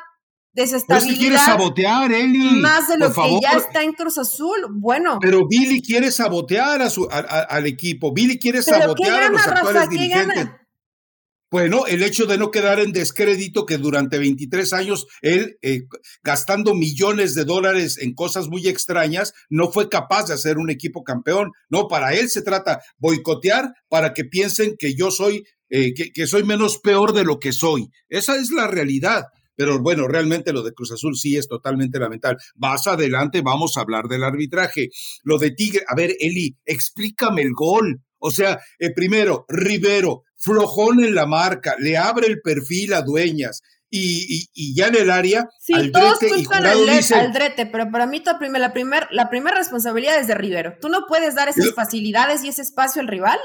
desestabilidad. quiere sabotear, Eli. Más de lo que ya está en Cruz Azul. Bueno. Pero Billy quiere sabotear a su, al equipo. Billy quiere sabotear a los actuales dirigentes. Bueno, el hecho de no quedar en descrédito que durante 23 años él, eh, gastando millones de dólares en cosas muy extrañas, no fue capaz de hacer un equipo campeón. No, para él se trata boicotear para que piensen que yo soy, eh, que soy menos peor de lo que soy. Esa es la realidad. Pero bueno, realmente lo de Cruz Azul sí es totalmente lamentable. Más adelante vamos a hablar del arbitraje. Lo de Tigre, a ver, Eli, explícame el gol. O sea, eh, primero, Rivero, flojón en la marca, le abre el perfil a Dueñas. Y, y, ya en el área, sí, todos culpan al, Aldrete, pero para mí la primera la primer responsabilidad es de Rivero. Tú no puedes dar esas facilidades y ese espacio al rival.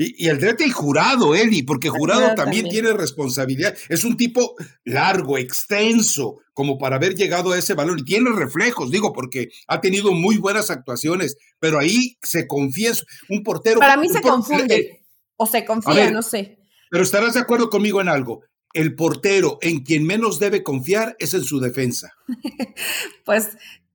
Y, el Drete y Jurado, Eli, porque Jurado también, tiene responsabilidad. Es un tipo largo, extenso, como para haber llegado a ese valor. Y tiene reflejos, digo, porque ha tenido muy buenas actuaciones, pero ahí se confía. Un portero. Para mí se confunde. Eh, o se confía, no sé. Pero estarás de acuerdo conmigo en algo. El portero en quien menos debe confiar es en su defensa. pues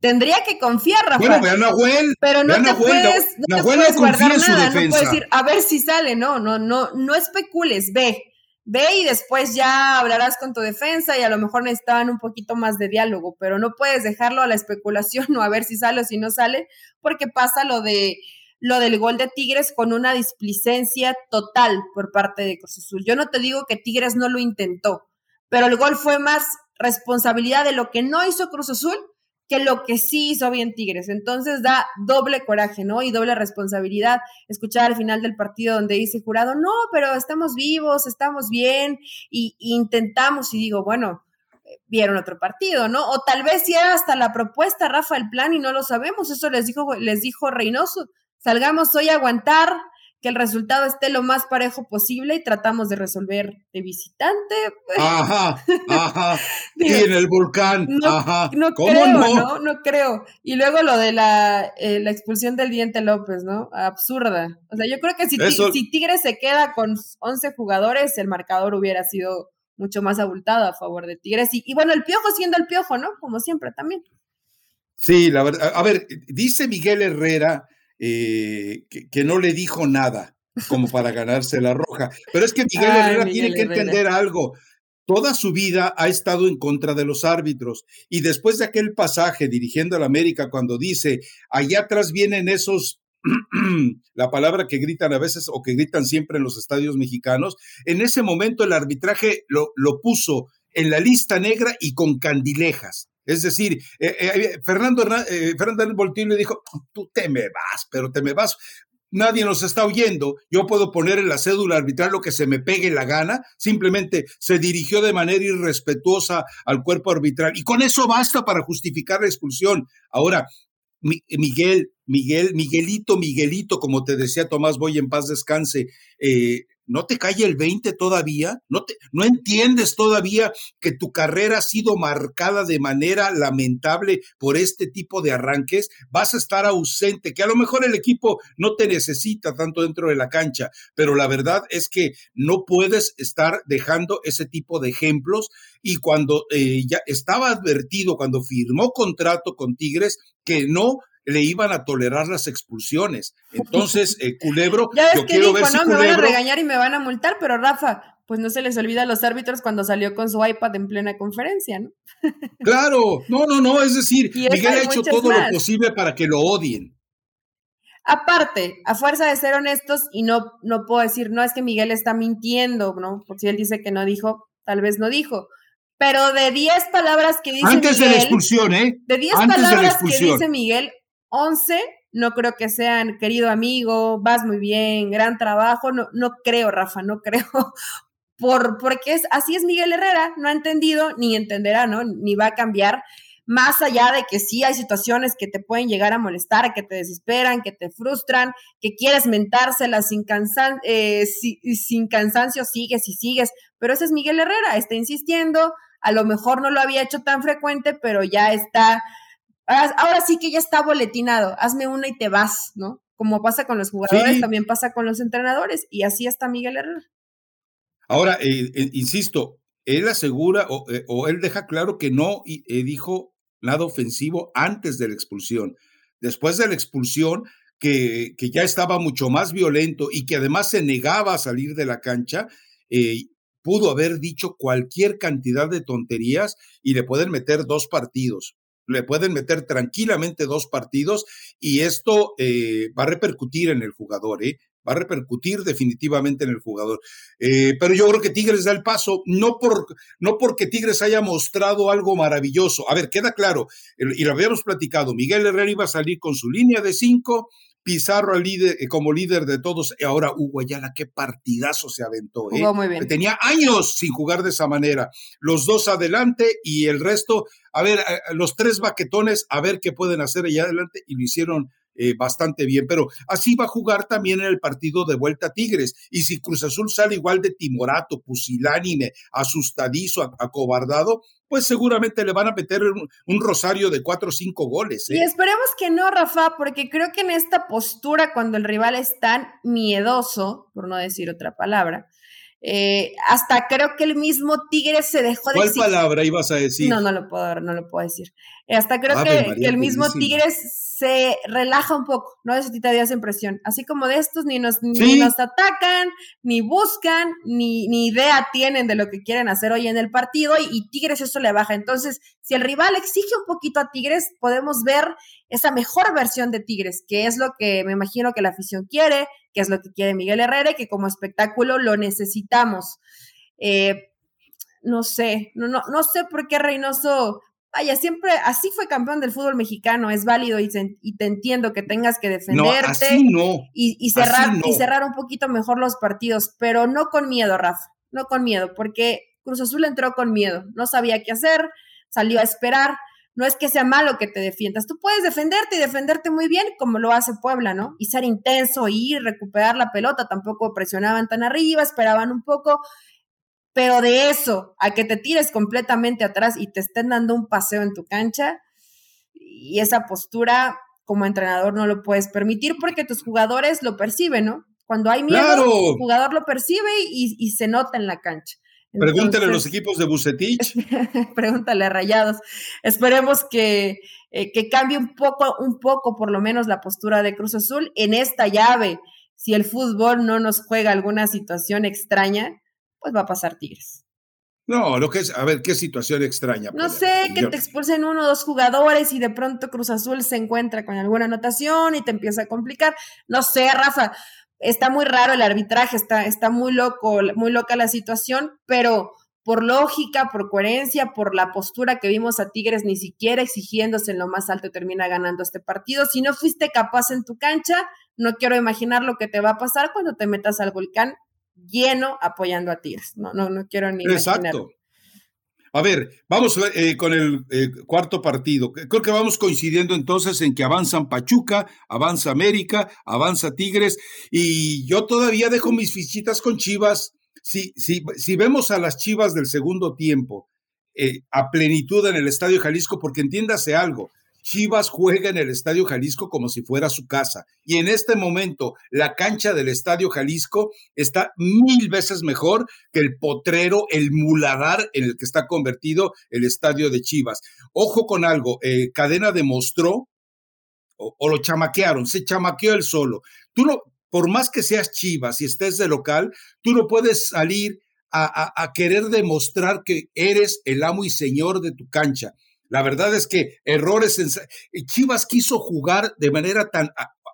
Tendría que confiar, Rafa. Bueno, ve a Nahuel. Pero no te puedes, no te puedes guardar nada. No puedes decir, a ver si sale. No, no, no, no especules. Ve, ve y después ya hablarás con tu defensa y a lo mejor necesitaban un poquito más de diálogo, pero no puedes dejarlo a la especulación o a ver si sale o si no sale, porque pasa lo de lo del gol de Tigres con una displicencia total por parte de Cruz Azul. Yo no te digo que Tigres no lo intentó, pero el gol fue más responsabilidad de lo que no hizo Cruz Azul que lo que sí hizo bien Tigres. Entonces da doble coraje, ¿no? Y doble responsabilidad. Escuchar al final del partido donde dice jurado, no, pero estamos vivos, estamos bien, y, intentamos, y digo, bueno, vieron otro partido, ¿no? O tal vez si era hasta la propuesta, Rafa, el plan, y no lo sabemos. Eso les dijo, les dijo Reynoso. Salgamos hoy a aguantar, que el resultado esté lo más parejo posible y tratamos de resolver de visitante. Pues. Ajá, ajá. y en el volcán, no, ajá. No creo, no? no? creo. Y luego lo de la, eh, la, expulsión del Diente López, ¿no? Absurda. O sea, yo creo que si, si Tigres se queda con 11 jugadores, el marcador hubiera sido mucho más abultado a favor de Tigres. Y, y bueno, el piojo siendo el piojo, ¿no? Como siempre también. Sí, la verdad. A ver, dice Miguel Herrera eh, que, no le dijo nada como para ganarse la roja. Pero es que Miguel Herrera tiene que entender algo. Toda su vida ha estado en contra de los árbitros. Y después de aquel pasaje dirigiendo a la América, cuando dice, allá atrás vienen esos la palabra que gritan a veces o que gritan siempre en los estadios mexicanos, en ese momento el arbitraje lo, lo puso en la lista negra y con candilejas. Es decir, eh, eh, Fernando, eh, Fernando dijo, tú te me vas, pero te me vas. Nadie nos está oyendo. Yo puedo poner en la cédula arbitral lo que se me pegue la gana. Simplemente se dirigió de manera irrespetuosa al cuerpo arbitral. Y con eso basta para justificar la expulsión. Ahora, Miguel, Miguel, Miguelito, Miguelito, como te decía Tomás Voy en paz descanse, eh, ¿No te cae el 20 todavía? ¿No, te, ¿No entiendes todavía que tu carrera ha sido marcada de manera lamentable por este tipo de arranques? Vas a estar ausente, que a lo mejor el equipo no te necesita tanto dentro de la cancha, pero la verdad es que no puedes estar dejando ese tipo de ejemplos y cuando eh, ya estaba advertido, cuando firmó contrato con Tigres, que no le iban a tolerar las expulsiones. Entonces, eh, Culebro, ya yo quiero ver si ¿no? Me van a regañar y me van a multar, pero Rafa, pues no se les olvida a los árbitros cuando salió con su iPad en plena conferencia, ¿no? claro, no, no, no, es decir, Miguel ha hecho todo lo posible para que lo odien. Aparte, a fuerza de ser honestos, y no, no puedo decir, no es que Miguel está mintiendo, ¿no? Porque si él dice que no dijo, tal vez no dijo. Pero de 10 palabras que dice Antes de la expulsión, ¿eh? De 10 palabras que dice Miguel, 11 no creo que sean querido amigo, vas muy bien, gran trabajo, no, no creo, Rafa, no creo, por, porque es, así es Miguel Herrera, no ha entendido ni entenderá, ¿no? Ni va a cambiar, más allá de que sí hay situaciones que te pueden llegar a molestar, que te desesperan, que te frustran, que quieres mentárselas sin, eh, sin cansancio, sigues y sigues, pero ese es Miguel Herrera, está insistiendo, a lo mejor no lo había hecho tan frecuente, pero ya está ahora sí que ya está boletinado, hazme una y te vas, ¿no? Como pasa con los jugadores, también pasa con los entrenadores, y así está Miguel Herrera. Ahora, eh, eh, insisto, él asegura eh, o, él deja claro que no dijo nada ofensivo antes de la expulsión. Después de la expulsión, que, que, ya estaba mucho más violento y que además se negaba a salir de la cancha, pudo haber dicho cualquier cantidad de tonterías y le pueden meter dos partidos le pueden meter tranquilamente dos partidos y esto eh, va a repercutir en el jugador, ¿eh? va a repercutir definitivamente en el jugador. Eh, pero yo creo que Tigres da el paso, no, por, no porque Tigres haya mostrado algo maravilloso. A ver, queda claro, y lo habíamos platicado, Miguel Herrera iba a salir con su línea de cinco, Pizarro líder, eh, como líder de todos, y ahora Hugo Ayala, qué partidazo se aventó. ¿eh? muy bien. Tenía años sin jugar de esa manera. Los dos adelante y el resto, a ver, los tres baquetones, a ver qué pueden hacer allá adelante, y lo hicieron eh, bastante bien, pero así va a jugar también en el partido de vuelta Tigres. Y si Cruz Azul sale igual de timorato, pusilánime, asustadizo, acobardado, pues seguramente le van a meter un, rosario de cuatro o cinco goles. Y ¿eh? esperemos que no, Rafa, porque creo que en esta postura, cuando el rival es tan miedoso, por no decir otra palabra, eh, hasta creo que el mismo Tigre se dejó de ¿Cuál palabra ibas a decir? No, no lo puedo, no lo puedo decir. Hasta creo que, el mismo Tigre se relaja un poco, ¿no? Eso te esa impresión. Así como de estos ni nos, ni nos atacan, ni buscan, ni, ni, idea tienen de lo que quieren hacer hoy en el partido y, y Tigres eso le baja. Entonces, si el rival exige un poquito a Tigres, podemos ver esa mejor versión de Tigres, que es lo que me imagino que la afición quiere, que es lo que quiere Miguel Herrera y que como espectáculo lo necesitamos. Eh, no sé, no, no, no sé por qué Reynoso, vaya, siempre así fue campeón del fútbol mexicano, es válido y, te entiendo que tengas que defenderte y, cerrar, y cerrar un poquito mejor los partidos, pero no con miedo, Rafa, no con miedo, porque Cruz Azul entró con miedo, no sabía qué hacer, salió a esperar, no es que sea malo que te defiendas, tú puedes defenderte y defenderte muy bien como lo hace Puebla, ¿no? Y ser intenso, ir, recuperar la pelota, tampoco presionaban tan arriba, esperaban un poco, pero de eso a que te tires completamente atrás y te estén dando un paseo en tu cancha, y esa postura como entrenador no lo puedes permitir porque tus jugadores lo perciben, ¿no? Cuando hay miedo, el jugador lo percibe y, se nota en la cancha. Pregúntale a los equipos de Bucetich. pregúntale a Rayados. Esperemos que, eh, que cambie un poco, un poco por lo menos la postura de Cruz Azul en esta llave. Si el fútbol no nos juega alguna situación extraña, pues va a pasar Tigres. No, lo que es, a ver, qué situación extraña. No sé, que te expulsen uno o dos jugadores y de pronto Cruz Azul se encuentra con alguna anotación y te empieza a complicar. No sé, Rafa, está muy raro el arbitraje, está, está muy loco, muy loca la situación, pero por lógica, por coherencia, por la postura que vimos a Tigres, ni siquiera exigiéndose en lo más alto termina ganando este partido. Si no fuiste capaz en tu cancha, no quiero imaginar lo que te va a pasar cuando te metas al volcán lleno apoyando a Tigres. No, no, no quiero ni Exacto. A ver, vamos eh, con el eh, cuarto partido. Creo que vamos coincidiendo entonces en que avanzan Pachuca, avanza América, avanza Tigres, y yo todavía dejo mis fichitas con Chivas. Si, si, si vemos a las Chivas del segundo tiempo eh, a plenitud en el Estadio Jalisco, porque entiéndase algo, Chivas juega en el Estadio Jalisco como si fuera su casa. Y en este momento, la cancha del Estadio Jalisco está mil veces mejor que el potrero, el muladar en el que está convertido el Estadio de Chivas. Ojo con algo, eh, Cadena demostró, o, lo chamaquearon, se chamaqueó él solo. Tú no, por más que seas Chivas y estés de local, tú no puedes salir a querer demostrar que eres el amo y señor de tu cancha. La verdad es que errores en... Chivas quiso jugar de manera tan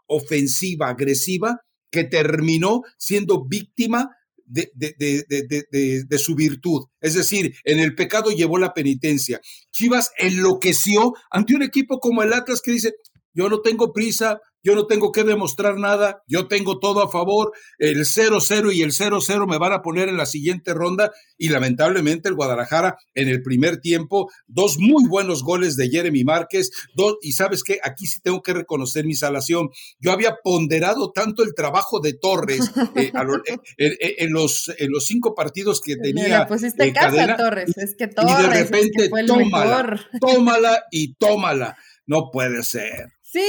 ofensiva, agresiva, que terminó siendo víctima de, de, su virtud. Es decir, en el pecado llevó la penitencia. Chivas enloqueció ante un equipo como el Atlas que dice, yo no tengo prisa, yo no tengo que demostrar nada, yo tengo todo a favor, el 0-0 y el 0-0 me van a poner en la siguiente ronda y lamentablemente el Guadalajara en el primer tiempo, dos muy buenos goles de Jeremy Márquez, dos, y sabes qué, aquí sí tengo que reconocer mi salación, yo había ponderado tanto el trabajo de Torres eh, eh, eh, en, los, en los cinco partidos que tenía. Pues este casa, Torres, es que Torres y de repente tómala, tómala y tómala, no puede ser. Sí,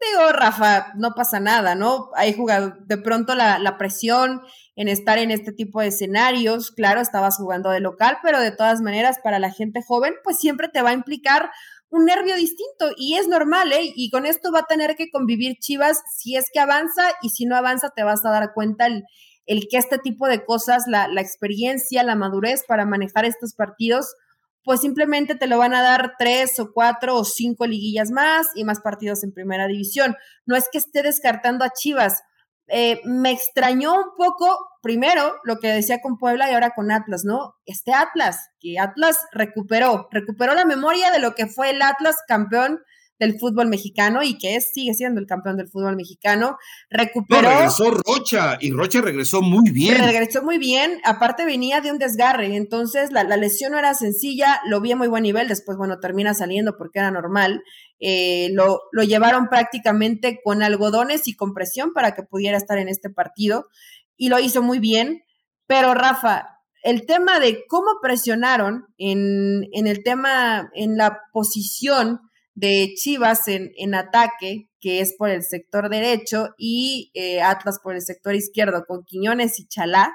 digo, Rafa, no pasa nada, ¿no? Hay jugado de pronto la, la, presión en estar en este tipo de escenarios, claro, estabas jugando de local, pero de todas maneras, para la gente joven, pues siempre te va a implicar un nervio distinto y es normal, ¿eh? Y con esto va a tener que convivir Chivas si es que avanza y si no avanza te vas a dar cuenta el, el que este tipo de cosas, la, la experiencia, la madurez para manejar estos partidos, pues simplemente te lo van a dar tres o cuatro o cinco liguillas más y más partidos en primera división. No es que esté descartando a Chivas. Eh, me extrañó un poco, primero, lo que decía con Puebla y ahora con Atlas, ¿no? Este Atlas, que Atlas recuperó, recuperó la memoria de lo que fue el Atlas campeón del fútbol mexicano y que es, sigue siendo el campeón del fútbol mexicano. Recuperó. No, regresó Rocha y Rocha regresó muy bien. Regresó muy bien, aparte venía de un desgarre, entonces la, lesión no era sencilla, lo vi a muy buen nivel, después, bueno, termina saliendo porque era normal. Eh, lo, lo llevaron prácticamente con algodones y con presión para que pudiera estar en este partido y lo hizo muy bien. Pero Rafa, el tema de cómo presionaron en, en el tema, en la posición de Chivas en, en ataque, que es por el sector derecho, y eh, Atlas por el sector izquierdo, con Quiñones y Chalá,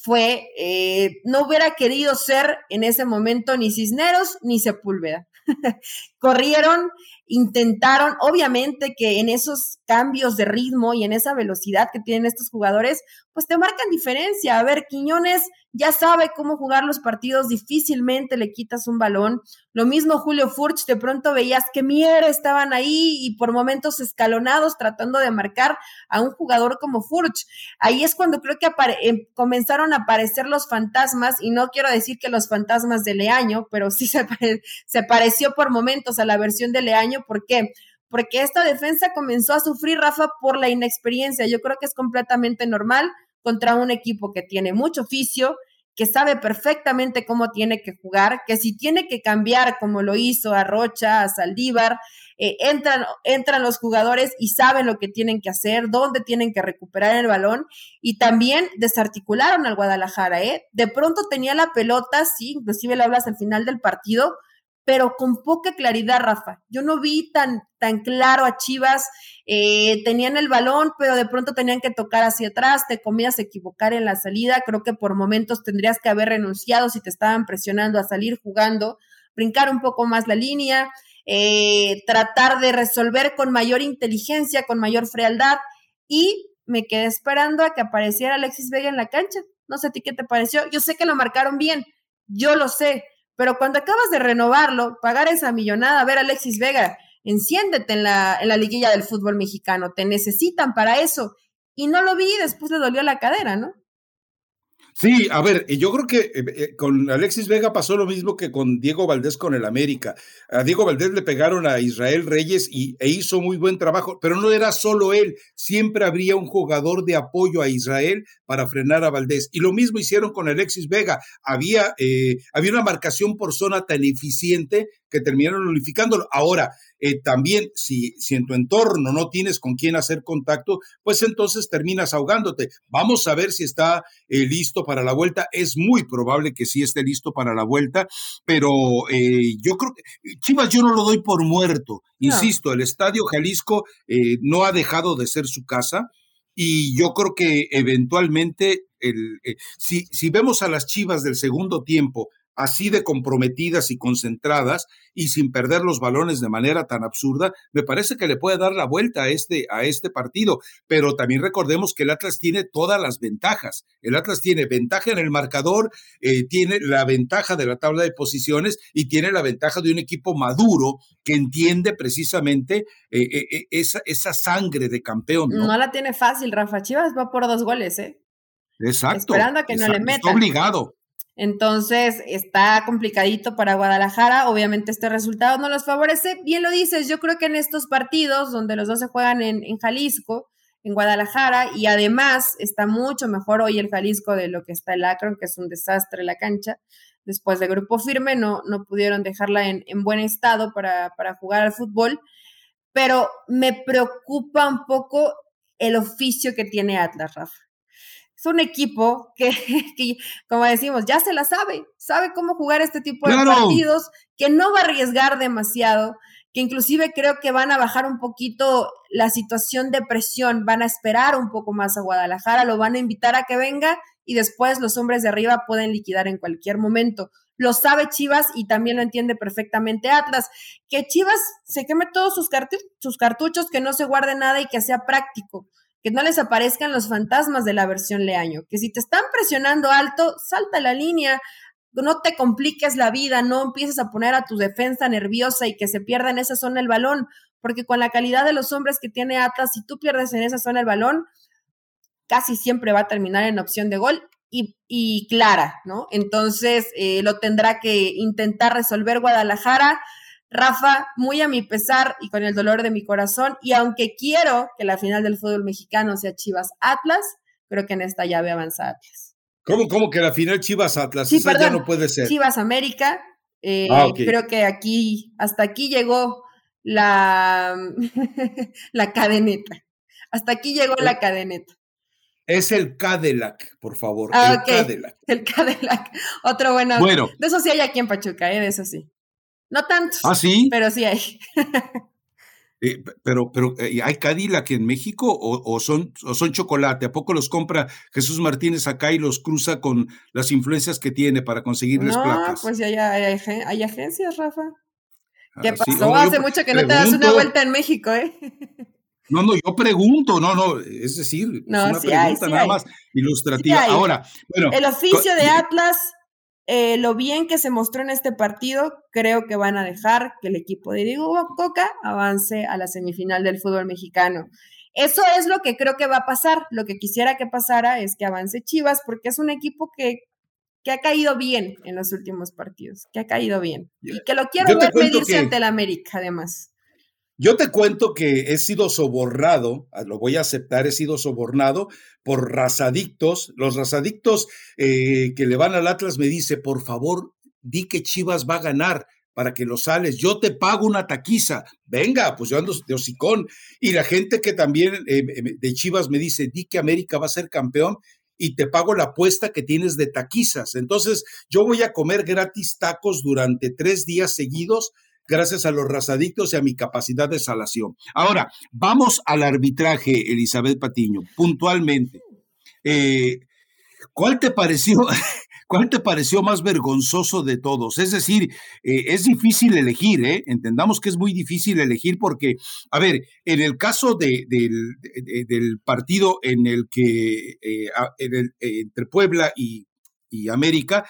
fue, eh, no hubiera querido ser en ese momento ni Cisneros ni Sepúlveda. Corrieron, intentaron, obviamente que en esos cambios de ritmo y en esa velocidad que tienen estos jugadores, pues te marcan diferencia. A ver, Quiñones ya sabe cómo jugar los partidos, difícilmente le quitas un balón. Lo mismo Julio Furch, de pronto veías que Mier estaban ahí y por momentos escalonados tratando de marcar a un jugador como Furch. Ahí es cuando creo que em, comenzaron a aparecer los fantasmas, y no quiero decir que los fantasmas de Leaño, pero sí se, se pareció por momentos a la versión de Leaño. ¿Por qué? Porque esta defensa comenzó a sufrir, Rafa, por la inexperiencia. Yo creo que es completamente normal contra un equipo que tiene mucho oficio, que sabe perfectamente cómo tiene que jugar, que si tiene que cambiar como lo hizo a Rocha, a Saldívar, eh, entran, entran los jugadores y saben lo que tienen que hacer, dónde tienen que recuperar el balón y también desarticularon al Guadalajara, ¿eh? De pronto tenía la pelota, sí, inclusive le hablas al final del partido, pero con poca claridad, Rafa. Yo no vi tan, tan claro a Chivas, eh, tenían el balón, pero de pronto tenían que tocar hacia atrás, te comías equivocar en la salida, creo que por momentos tendrías que haber renunciado si te estaban presionando a salir jugando, brincar un poco más la línea, eh, tratar de resolver con mayor inteligencia, con mayor frialdad y me quedé esperando a que apareciera Alexis Vega en la cancha. No sé a ti qué te pareció. Yo sé que lo marcaron bien, yo lo sé, pero cuando acabas de renovarlo, pagar esa millonada, a ver Alexis Vega, enciéndete en la, en la liguilla del fútbol mexicano, te necesitan para eso. Y no lo vi y después le dolió la cadera, ¿no? Sí, a ver, yo creo que eh, eh, con Alexis Vega pasó lo mismo que con Diego Valdés con el América. A Diego Valdés le pegaron a Israel Reyes y, e hizo muy buen trabajo, pero no era solo él, siempre habría un jugador de apoyo a Israel para frenar a Valdés. Y lo mismo hicieron con Alexis Vega. Había, eh, había una marcación por zona tan eficiente que terminaron unificándolo. Ahora, eh, también si, si en tu entorno no tienes con quién hacer contacto, pues entonces terminas ahogándote. Vamos a ver si está eh, listo para la vuelta. Es muy probable que sí esté listo para la vuelta, pero eh, yo creo que Chivas yo no lo doy por muerto. Insisto, el Estadio Jalisco no ha dejado de ser su casa. Y yo creo que eventualmente, el, si, si vemos a las Chivas del segundo tiempo así de comprometidas y concentradas y sin perder los balones de manera tan absurda, me parece que le puede dar la vuelta a este, a este partido. Pero también recordemos que el Atlas tiene todas las ventajas. El Atlas tiene ventaja en el marcador, eh, tiene la ventaja de la tabla de posiciones y tiene la ventaja de un equipo maduro que entiende precisamente eh, eh, esa, esa sangre de campeón. ¿no? la tiene fácil, Rafa Chivas va por dos goles, ¿eh? Exacto. Esperando a que no le metan. Está obligado. Entonces está complicadito para Guadalajara. Obviamente este resultado no los favorece. Bien lo dices, yo creo que en estos partidos donde los dos se juegan en, Jalisco, en Guadalajara, y además está mucho mejor hoy el Jalisco de lo que está el Akron, que es un desastre la cancha. Después de grupo firme, no, no pudieron dejarla en, en buen estado para, para jugar al fútbol. Pero me preocupa un poco el oficio que tiene Atlas, Rafa es un equipo que, como decimos, ya se la sabe, sabe cómo jugar este tipo de partidos, que no va a arriesgar demasiado, que inclusive creo que van a bajar un poquito la situación de presión, van a esperar un poco más a Guadalajara, lo van a invitar a que venga y después los hombres de arriba pueden liquidar en cualquier momento. Lo sabe Chivas y también lo entiende perfectamente Atlas. Que Chivas se queme todos sus, sus cartuchos, que no se guarde nada y que sea práctico que no les aparezcan los fantasmas de la versión Leaño, que si te están presionando alto, salta la línea, no te compliques la vida, no empieces a poner a tu defensa nerviosa y que se pierda en esa zona el balón, porque con la calidad de los hombres que tiene Atlas, si tú pierdes en esa zona el balón, casi siempre va a terminar en opción de gol y, clara, ¿no? Entonces eh, lo tendrá que intentar resolver Guadalajara. Rafa, muy a mi pesar y con el dolor de mi corazón, y aunque quiero que la final del fútbol mexicano sea Chivas Atlas, creo que en esta llave avanza Atlas. ¿Cómo, cómo que la final Chivas Atlas? Sí, Esa ya no puede ser. Chivas América. Eh, ah, creo que aquí, hasta aquí llegó la, la cadeneta. Hasta aquí llegó la cadeneta. Es el Cadillac, por favor. Ah, el Cadillac. El Cadillac. Otro bueno. Bueno. De eso sí hay aquí en Pachuca, ¿eh? de eso sí. No tanto. ¿Ah, sí? Pero sí hay. Eh, pero, pero eh, ¿hay Cadillac en México o, son, son chocolate? ¿A poco los compra Jesús Martínez acá y los cruza con las influencias que tiene para conseguirles no, placas? pues ya hay, hay, agencias, Rafa. ¿Qué ah, pasó? Hace mucho que no te das una vuelta en México, ¿eh? No, no, yo pregunto, no, no, es decir, es una pregunta nada más ilustrativa. Ahora, bueno. El oficio de Atlas eh, lo bien que se mostró en este partido, creo que van a dejar que el equipo de Diego Coca avance a la semifinal del fútbol mexicano. Eso es lo que creo que va a pasar. Lo que quisiera que pasara es que avance Chivas, porque es un equipo que, que ha caído bien en los últimos partidos, que ha caído bien. Y que lo quiero ver medirse ante el América, además. Yo te cuento que he sido sobornado, ah, lo voy a aceptar, he sido sobornado por razadictos. Los razadictos eh, que le van al Atlas me dice, por favor, di que Chivas va a ganar para que lo sales. Yo te pago una taquiza. Venga, pues yo ando de hocicón. Y la gente que también eh, de Chivas me dice, di que América va a ser campeón y te pago la apuesta que tienes de taquizas. Entonces, yo voy a comer gratis tacos durante tres días seguidos gracias a los razadictos y a mi capacidad de salación. Ahora, vamos al arbitraje, Elizabeth Patiño, puntualmente. Eh, ¿Cuál te pareció? ¿Cuál te pareció más vergonzoso de todos? Es decir, eh, es difícil elegir, ¿eh? Entendamos que es muy difícil elegir porque, a ver, en el caso del, partido en el que, eh, entre Puebla y América,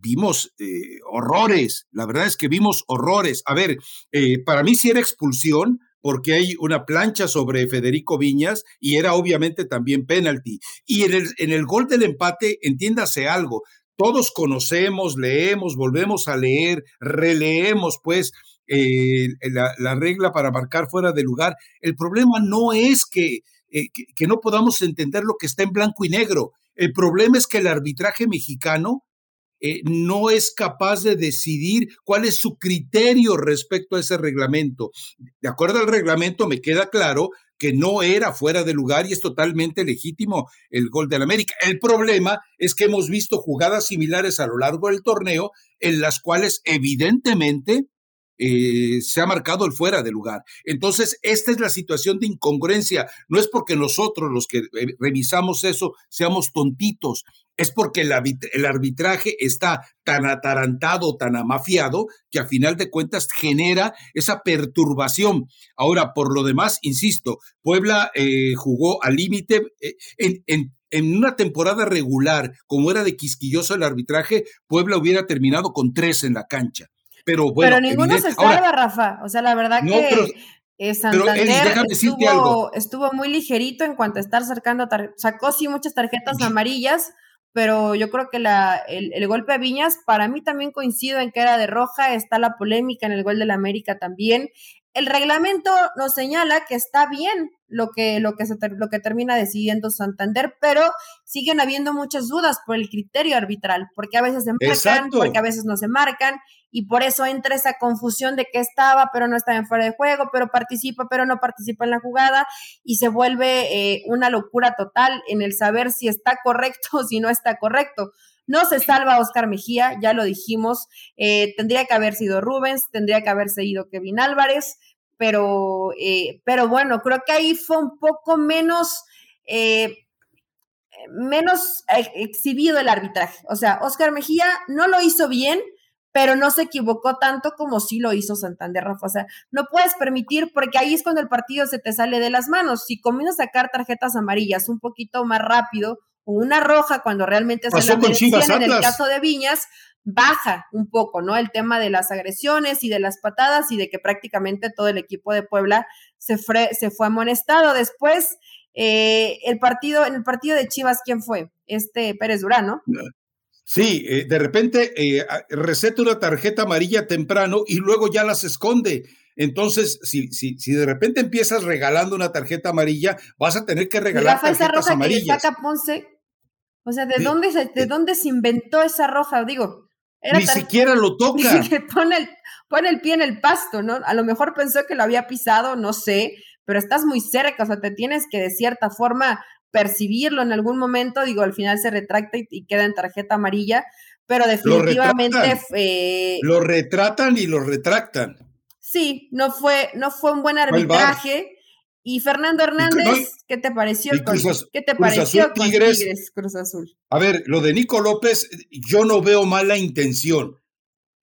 vimos eh, horrores, la verdad es que vimos horrores. A ver, eh, para mí sí era expulsión porque hay una plancha sobre Federico Viñas y era obviamente también penalti. Y en el, en el gol del empate, entiéndase algo, todos conocemos, leemos, volvemos a leer, releemos pues eh, la, regla para marcar fuera de lugar. El problema no es que, que no podamos entender lo que está en blanco y negro. El problema es que el arbitraje mexicano eh, no es capaz de decidir cuál es su criterio respecto a ese reglamento. De acuerdo al reglamento, me queda claro que no era fuera de lugar y es totalmente legítimo el gol del América. El problema es que hemos visto jugadas similares a lo largo del torneo en las cuales evidentemente eh, se ha marcado el fuera de lugar. Entonces, esta es la situación de incongruencia. No es porque nosotros, los que eh, revisamos eso, seamos tontitos, es porque el, arbitraje está tan atarantado, tan amafiado, que a final de cuentas genera esa perturbación. Ahora, por lo demás, insisto, Puebla eh, jugó al límite en, en una temporada regular, como era de quisquilloso el arbitraje, Puebla hubiera terminado con tres en la cancha. Pero bueno. Pero ninguno se salva, Rafa. O sea, la verdad que. Eh, Santander estuvo, estuvo, muy ligerito en cuanto a estar sacando, sacó sí muchas tarjetas amarillas, pero yo creo que la, el, el, golpe a Viñas, para mí también coincido en que era de roja, está la polémica en el gol de la América también. El reglamento nos señala que está bien lo que, lo que, se lo que termina decidiendo Santander, pero siguen habiendo muchas dudas por el criterio arbitral, porque a veces se marcan, porque a veces no se marcan, y por eso entra esa confusión de que estaba, pero no estaba en fuera de juego, pero participa, pero no participa en la jugada, y se vuelve eh, una locura total en el saber si está correcto o si no está correcto. No se salva Oscar Mejía, ya lo dijimos. Eh, tendría que haber sido Rubens, tendría que haber seguido Kevin Álvarez, pero, eh, pero bueno, creo que ahí fue un poco menos, eh, menos exhibido el arbitraje. O sea, Oscar Mejía no lo hizo bien, pero no se equivocó tanto como sí lo hizo Santander, Rafa. O sea, no puedes permitir, porque ahí es cuando el partido se te sale de las manos. Si comienzas a sacar tarjetas amarillas un poquito más rápido una roja cuando realmente se la merecían en el caso de Viñas, baja un poco, ¿no? El tema de las agresiones y de las patadas y de que prácticamente todo el equipo de Puebla se, se fue amonestado. Después, eh, el partido, en el partido de Chivas, ¿quién fue? Este Pérez Durán, ¿no? Sí, eh, de repente eh, receta una tarjeta amarilla temprano y luego ya las esconde. Entonces, si, si, si de repente empiezas regalando una tarjeta amarilla, vas a tener que regalar tarjetas roja amarillas. Que Ponce, o sea, ¿de, dónde se, ¿de dónde se inventó esa roja? Digo, ni siquiera lo toca. pone el, pone el pie en el pasto, ¿no? A lo mejor pensó que lo había pisado, no sé, pero estás muy cerca, o sea, te tienes que de cierta forma percibirlo en algún momento, digo, al final se retracta y, queda en tarjeta amarilla, pero definitivamente... Lo retratan y lo retractan. Sí, no fue, no fue un buen arbitraje. Y Fernando Hernández, ¿qué te pareció? ¿Qué te pareció Tigres, Cruz Azul? A ver, lo de Nico López, yo no veo mala intención.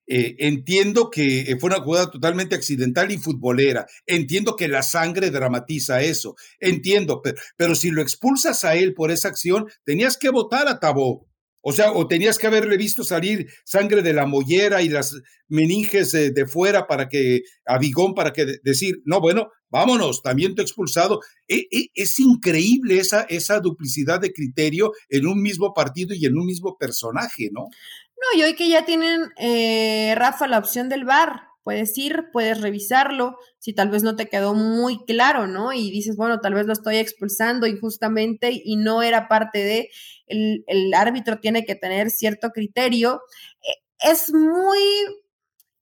Eh, entiendo que fue una jugada totalmente accidental y futbolera. Entiendo que la sangre dramatiza eso. Entiendo, pero, pero si lo expulsas a él por esa acción, tenías que votar a Tabó. O sea, o tenías que haberle visto salir sangre de la mollera y las meninges de, fuera para que, a Bigón, para que decir, no, bueno, vámonos, también te expulsado. E, e, es increíble esa, esa duplicidad de criterio en un mismo partido y en un mismo personaje, ¿no? No, y hoy que ya tienen, eh, Rafa, la opción del VAR, puedes ir, puedes revisarlo, si tal vez no te quedó muy claro, ¿no? Y dices, bueno, tal vez lo estoy expulsando injustamente y no era parte de, el, el árbitro tiene que tener cierto criterio. Eh, es muy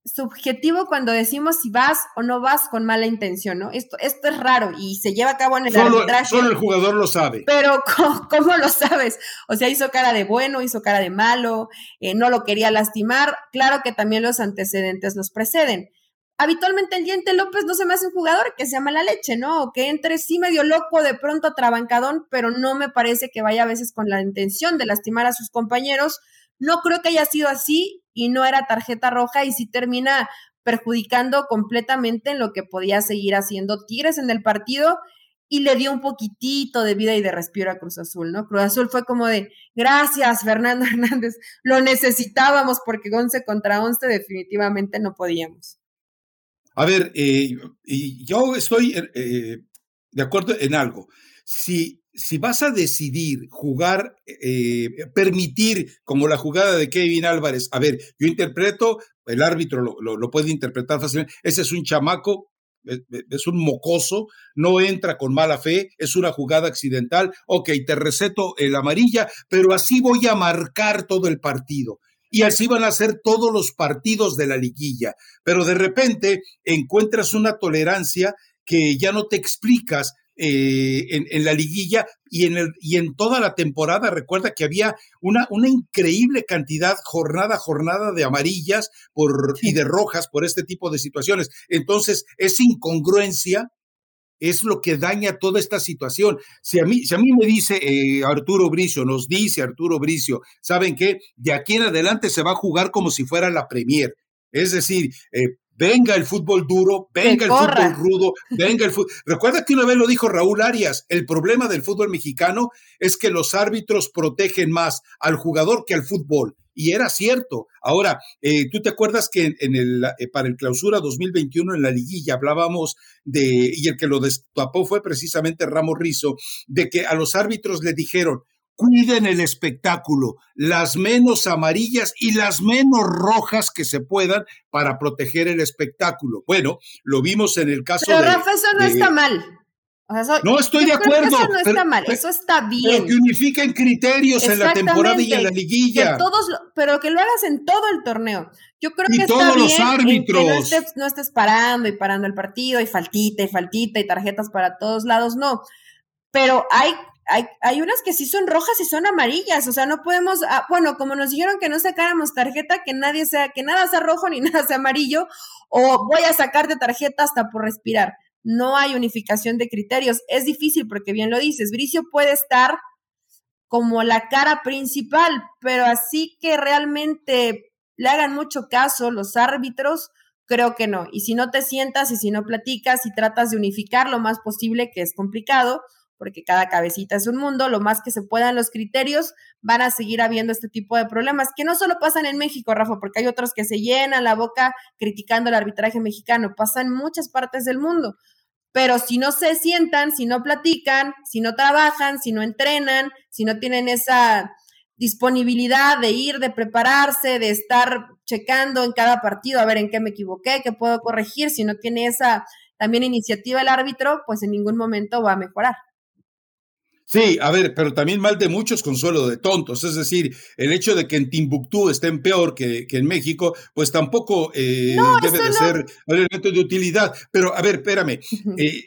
subjetivo cuando decimos si vas o no vas con mala intención, ¿no? Esto, esto es raro y se lleva a cabo en el arbitraje. Solo el jugador lo sabe. Pero ¿cómo, lo sabes? O sea, hizo cara de bueno, hizo cara de malo, eh, no lo quería lastimar. Claro que también los antecedentes los preceden. Habitualmente el Diente López no se me hace un jugador que se llama la leche, ¿no? O que entre sí medio loco, de pronto trabancadón, pero no me parece que vaya a veces con la intención de lastimar a sus compañeros. No creo que haya sido así y no era tarjeta roja y sí termina perjudicando completamente en lo que podía seguir haciendo Tigres en el partido y le dio un poquitito de vida y de respiro a Cruz Azul, ¿no? Cruz Azul fue como de, gracias Fernando Hernández, lo necesitábamos porque 11 contra 11 definitivamente no podíamos. A ver, eh, yo estoy eh, de acuerdo en algo. Si si vas a decidir jugar, eh, permitir como la jugada de Kevin Álvarez, a ver, yo interpreto, el árbitro lo, puede interpretar fácilmente, ese es un chamaco, es, un mocoso, no entra con mala fe, es una jugada accidental, ok, te receto el amarilla, pero así voy a marcar todo el partido. Y así van a ser todos los partidos de la liguilla. Pero de repente encuentras una tolerancia que ya no te explicas eh, en, la liguilla y en, el, y en toda la temporada. Recuerda que había una, una increíble cantidad, jornada a jornada, de amarillas por, y de rojas por este tipo de situaciones. Entonces, esa incongruencia es lo que daña toda esta situación. Si a mí, si a mí me dice eh, Arturo Bricio, nos dice Arturo Bricio, ¿saben qué? De aquí en adelante se va a jugar como si fuera la Premier. Es decir, eh, venga el fútbol duro, venga el fútbol rudo, venga el fútbol. Recuerda que una vez lo dijo Raúl Arias, el problema del fútbol mexicano es que los árbitros protegen más al jugador que al fútbol. Y era cierto. Ahora, eh, tú te acuerdas que en, el, eh, para el clausura 2021 en la liguilla hablábamos de, y el que lo destapó fue precisamente Ramos Rizo, de que a los árbitros le dijeron, cuiden el espectáculo, las menos amarillas y las menos rojas que se puedan para proteger el espectáculo. Bueno, lo vimos en el caso pero, de... Rafa, eso no está mal. no estoy de acuerdo. eso no está mal, eso está bien. Pero que unifiquen criterios en la temporada y en la liguilla. todos, pero que lo hagas en todo el torneo. Yo creo y que todos está bien árbitros. que no estés, no estés parando y parando el partido y faltita y faltita y tarjetas para todos lados, no. Pero hay hay, unas que sí son rojas y son amarillas, o sea, no podemos, ah, bueno, como nos dijeron que no sacáramos tarjeta, que nadie sea, que nada sea rojo ni nada sea amarillo, o voy a sacarte tarjeta hasta por respirar. No hay unificación de criterios. Es difícil porque bien lo dices, Bricio puede estar como la cara principal, pero así que realmente le hagan mucho caso los árbitros, creo que no. Y si no te sientas y si no platicas y tratas de unificar lo más posible, que es complicado, porque cada cabecita es un mundo, lo más que se puedan los criterios, van a seguir habiendo este tipo de problemas, que no solo pasan en México, Rafa, porque hay otros que se llenan la boca criticando el arbitraje mexicano, pasan en muchas partes del mundo. Pero si no se sientan, si no platican, si no trabajan, si no entrenan, si no tienen esa disponibilidad de ir, de prepararse, de estar checando en cada partido a ver en qué me equivoqué, qué puedo corregir, si no tiene esa también iniciativa el árbitro, pues en ningún momento va a mejorar. Sí, a ver, pero también mal de muchos, consuelo de tontos. Es decir, el hecho de que en Timbuktu estén peor que, que en México, pues tampoco eh, debe de ser un elemento de utilidad. Pero, a ver, espérame. Eh,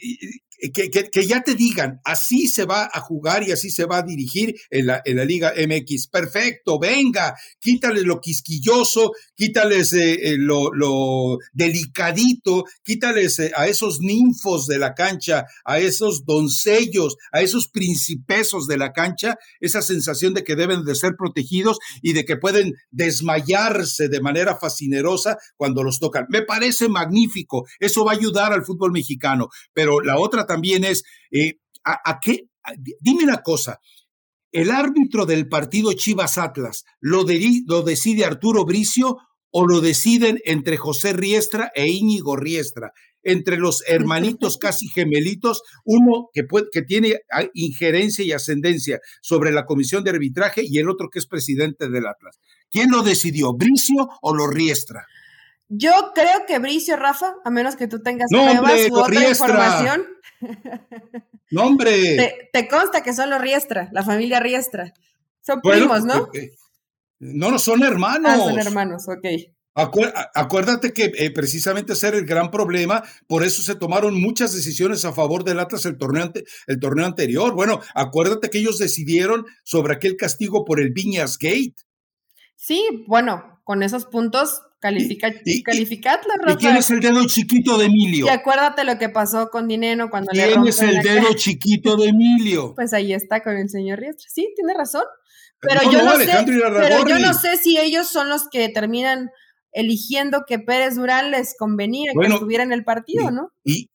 que, que, ya te digan, así se va a jugar y así se va a dirigir en la, Liga MX. Perfecto, venga, quítales lo quisquilloso, quítales eh, eh, lo, lo, delicadito, quítales a esos ninfos de la cancha, a esos doncellos, a esos principesos de la cancha, esa sensación de que deben de ser protegidos y de que pueden desmayarse de manera fascinerosa cuando los tocan. Me parece magnífico, eso va a ayudar al fútbol mexicano, pero la otra también es, eh, ¿a, qué? dime una cosa, ¿el árbitro del partido Chivas Atlas lo, lo decide Arturo Bricio o lo deciden entre José Riestra e Íñigo Riestra? entre los hermanitos casi gemelitos, uno que, puede, que tiene injerencia y ascendencia sobre la comisión de arbitraje y el otro que es presidente del Atlas. ¿Quién lo decidió, Bricio o lo Riestra? Yo creo que Bricio, Rafa, a menos que tú tengas pruebas u otra información. No, hombre. Te, consta que son los Riestra, la familia Riestra. Son primos, ¿no? no, no, son hermanos. Ah, son hermanos, ok. acuérdate que eh, precisamente ese era el gran problema, por eso se tomaron muchas decisiones a favor del Atlas el torneo, el torneo anterior. Bueno, acuérdate que ellos decidieron sobre aquel castigo por el Viñas Gate. Sí, bueno, con esos puntos califica, y, calificadla, ¿Y quién es el dedo chiquito de Emilio? Y acuérdate lo que pasó con Dineno cuando le ¿Quién es el dedo chiquito de Emilio? Pues ahí está con el señor Riestra. Sí, tiene razón. Pero, yo, no, sé, pero yo no sé si ellos son los que terminan eligiendo que Pérez Durán les convenía que estuviera en el partido, ¿no? Y,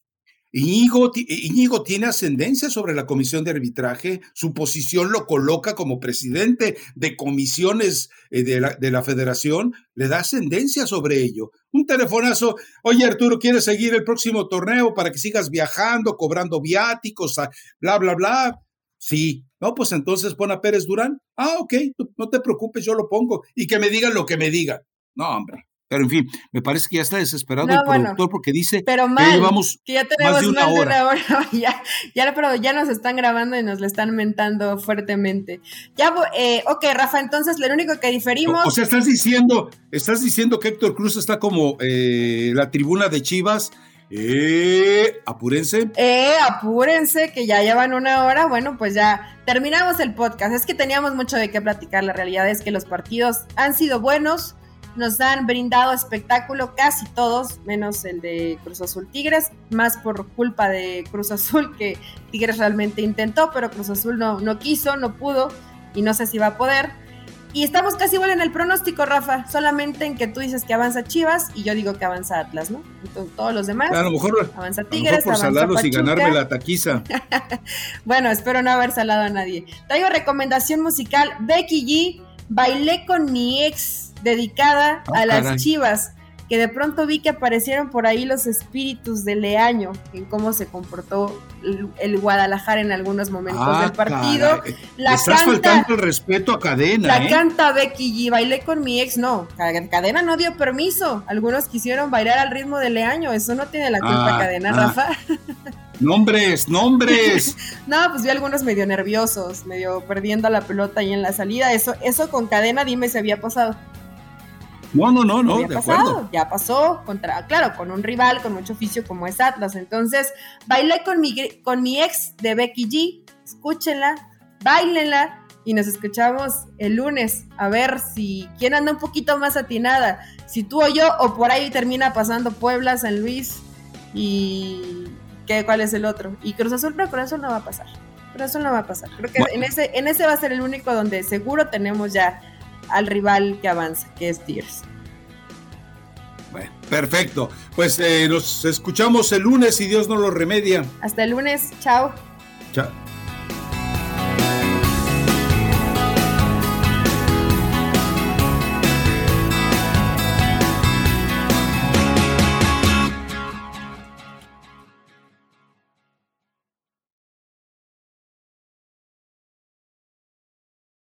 Íñigo, tiene ascendencia sobre la comisión de arbitraje, su posición lo coloca como presidente de comisiones eh, de, la, de, la, federación, le da ascendencia sobre ello. Un telefonazo, oye Arturo, ¿quieres seguir el próximo torneo para que sigas viajando, cobrando viáticos, bla, bla, bla? Sí, no, pues entonces pon a Pérez Durán. Ah, ok, no te preocupes, yo lo pongo y que me digan lo que me digan. No, hombre. Pero en fin, me parece que ya está desesperado el productor porque dice pero mal, que llevamos que ya tenemos más de una, hora. ya, ya, pero ya nos están grabando y nos le están mentando fuertemente. Ya, eh, ok, Rafa, entonces lo único que diferimos. O, sea, estás diciendo, estás diciendo que Héctor Cruz está como eh, la tribuna de Chivas. Eh, apúrense. Eh, apúrense, que ya llevan una hora. Bueno, pues ya terminamos el podcast. Es que teníamos mucho de qué platicar. La realidad es que los partidos han sido buenos nos han brindado espectáculo casi todos, menos el de Cruz Azul Tigres, más por culpa de Cruz Azul que Tigres realmente intentó, pero Cruz Azul no, no quiso, no pudo y no sé si va a poder. Y estamos casi igual en el pronóstico, Rafa, solamente en que tú dices que avanza Chivas y yo digo que avanza Atlas, ¿no? todos los demás. A lo mejor avanza Tigres, por avanza y ganarme la taquiza. bueno, espero no haber salado a nadie. Traigo recomendación musical Becky G, Bailé con mi ex dedicada ah, a las chivas, que de pronto vi que aparecieron por ahí los espíritus de Leaño, en cómo se comportó el, Guadalajara en algunos momentos ah, del partido. La Estás canta, faltando el respeto a Cadena. La ¿eh? canta Becky G, bailé con mi ex, no, Cadena no dio permiso, algunos quisieron bailar al ritmo de Leaño, eso no tiene la culpa ah, Cadena, Rafa. Nombres, nombres. no, pues vi algunos medio nerviosos, medio perdiendo la pelota ahí en la salida. Eso, eso con cadena, dime si había pasado. No, no, no, no, de acuerdo. Ya pasó contra, claro, con un rival con mucho oficio como es Atlas. Entonces, bailé con mi, con mi ex de Becky G. Escúchenla, bailenla y nos escuchamos el lunes a ver si quién anda un poquito más atinada, si tú o yo o por ahí termina pasando Puebla, San Luis y ¿qué, cuál es el otro. Y Cruz Azul, pero Cruz Azul no va a pasar. Cruz Azul no va a pasar. Creo que en ese en ese va a ser el único donde seguro tenemos ya al rival que avanza, que es Tears. Bueno, perfecto. Pues eh, nos escuchamos el lunes y Dios no lo remedia. Hasta el lunes. Chao. Chao.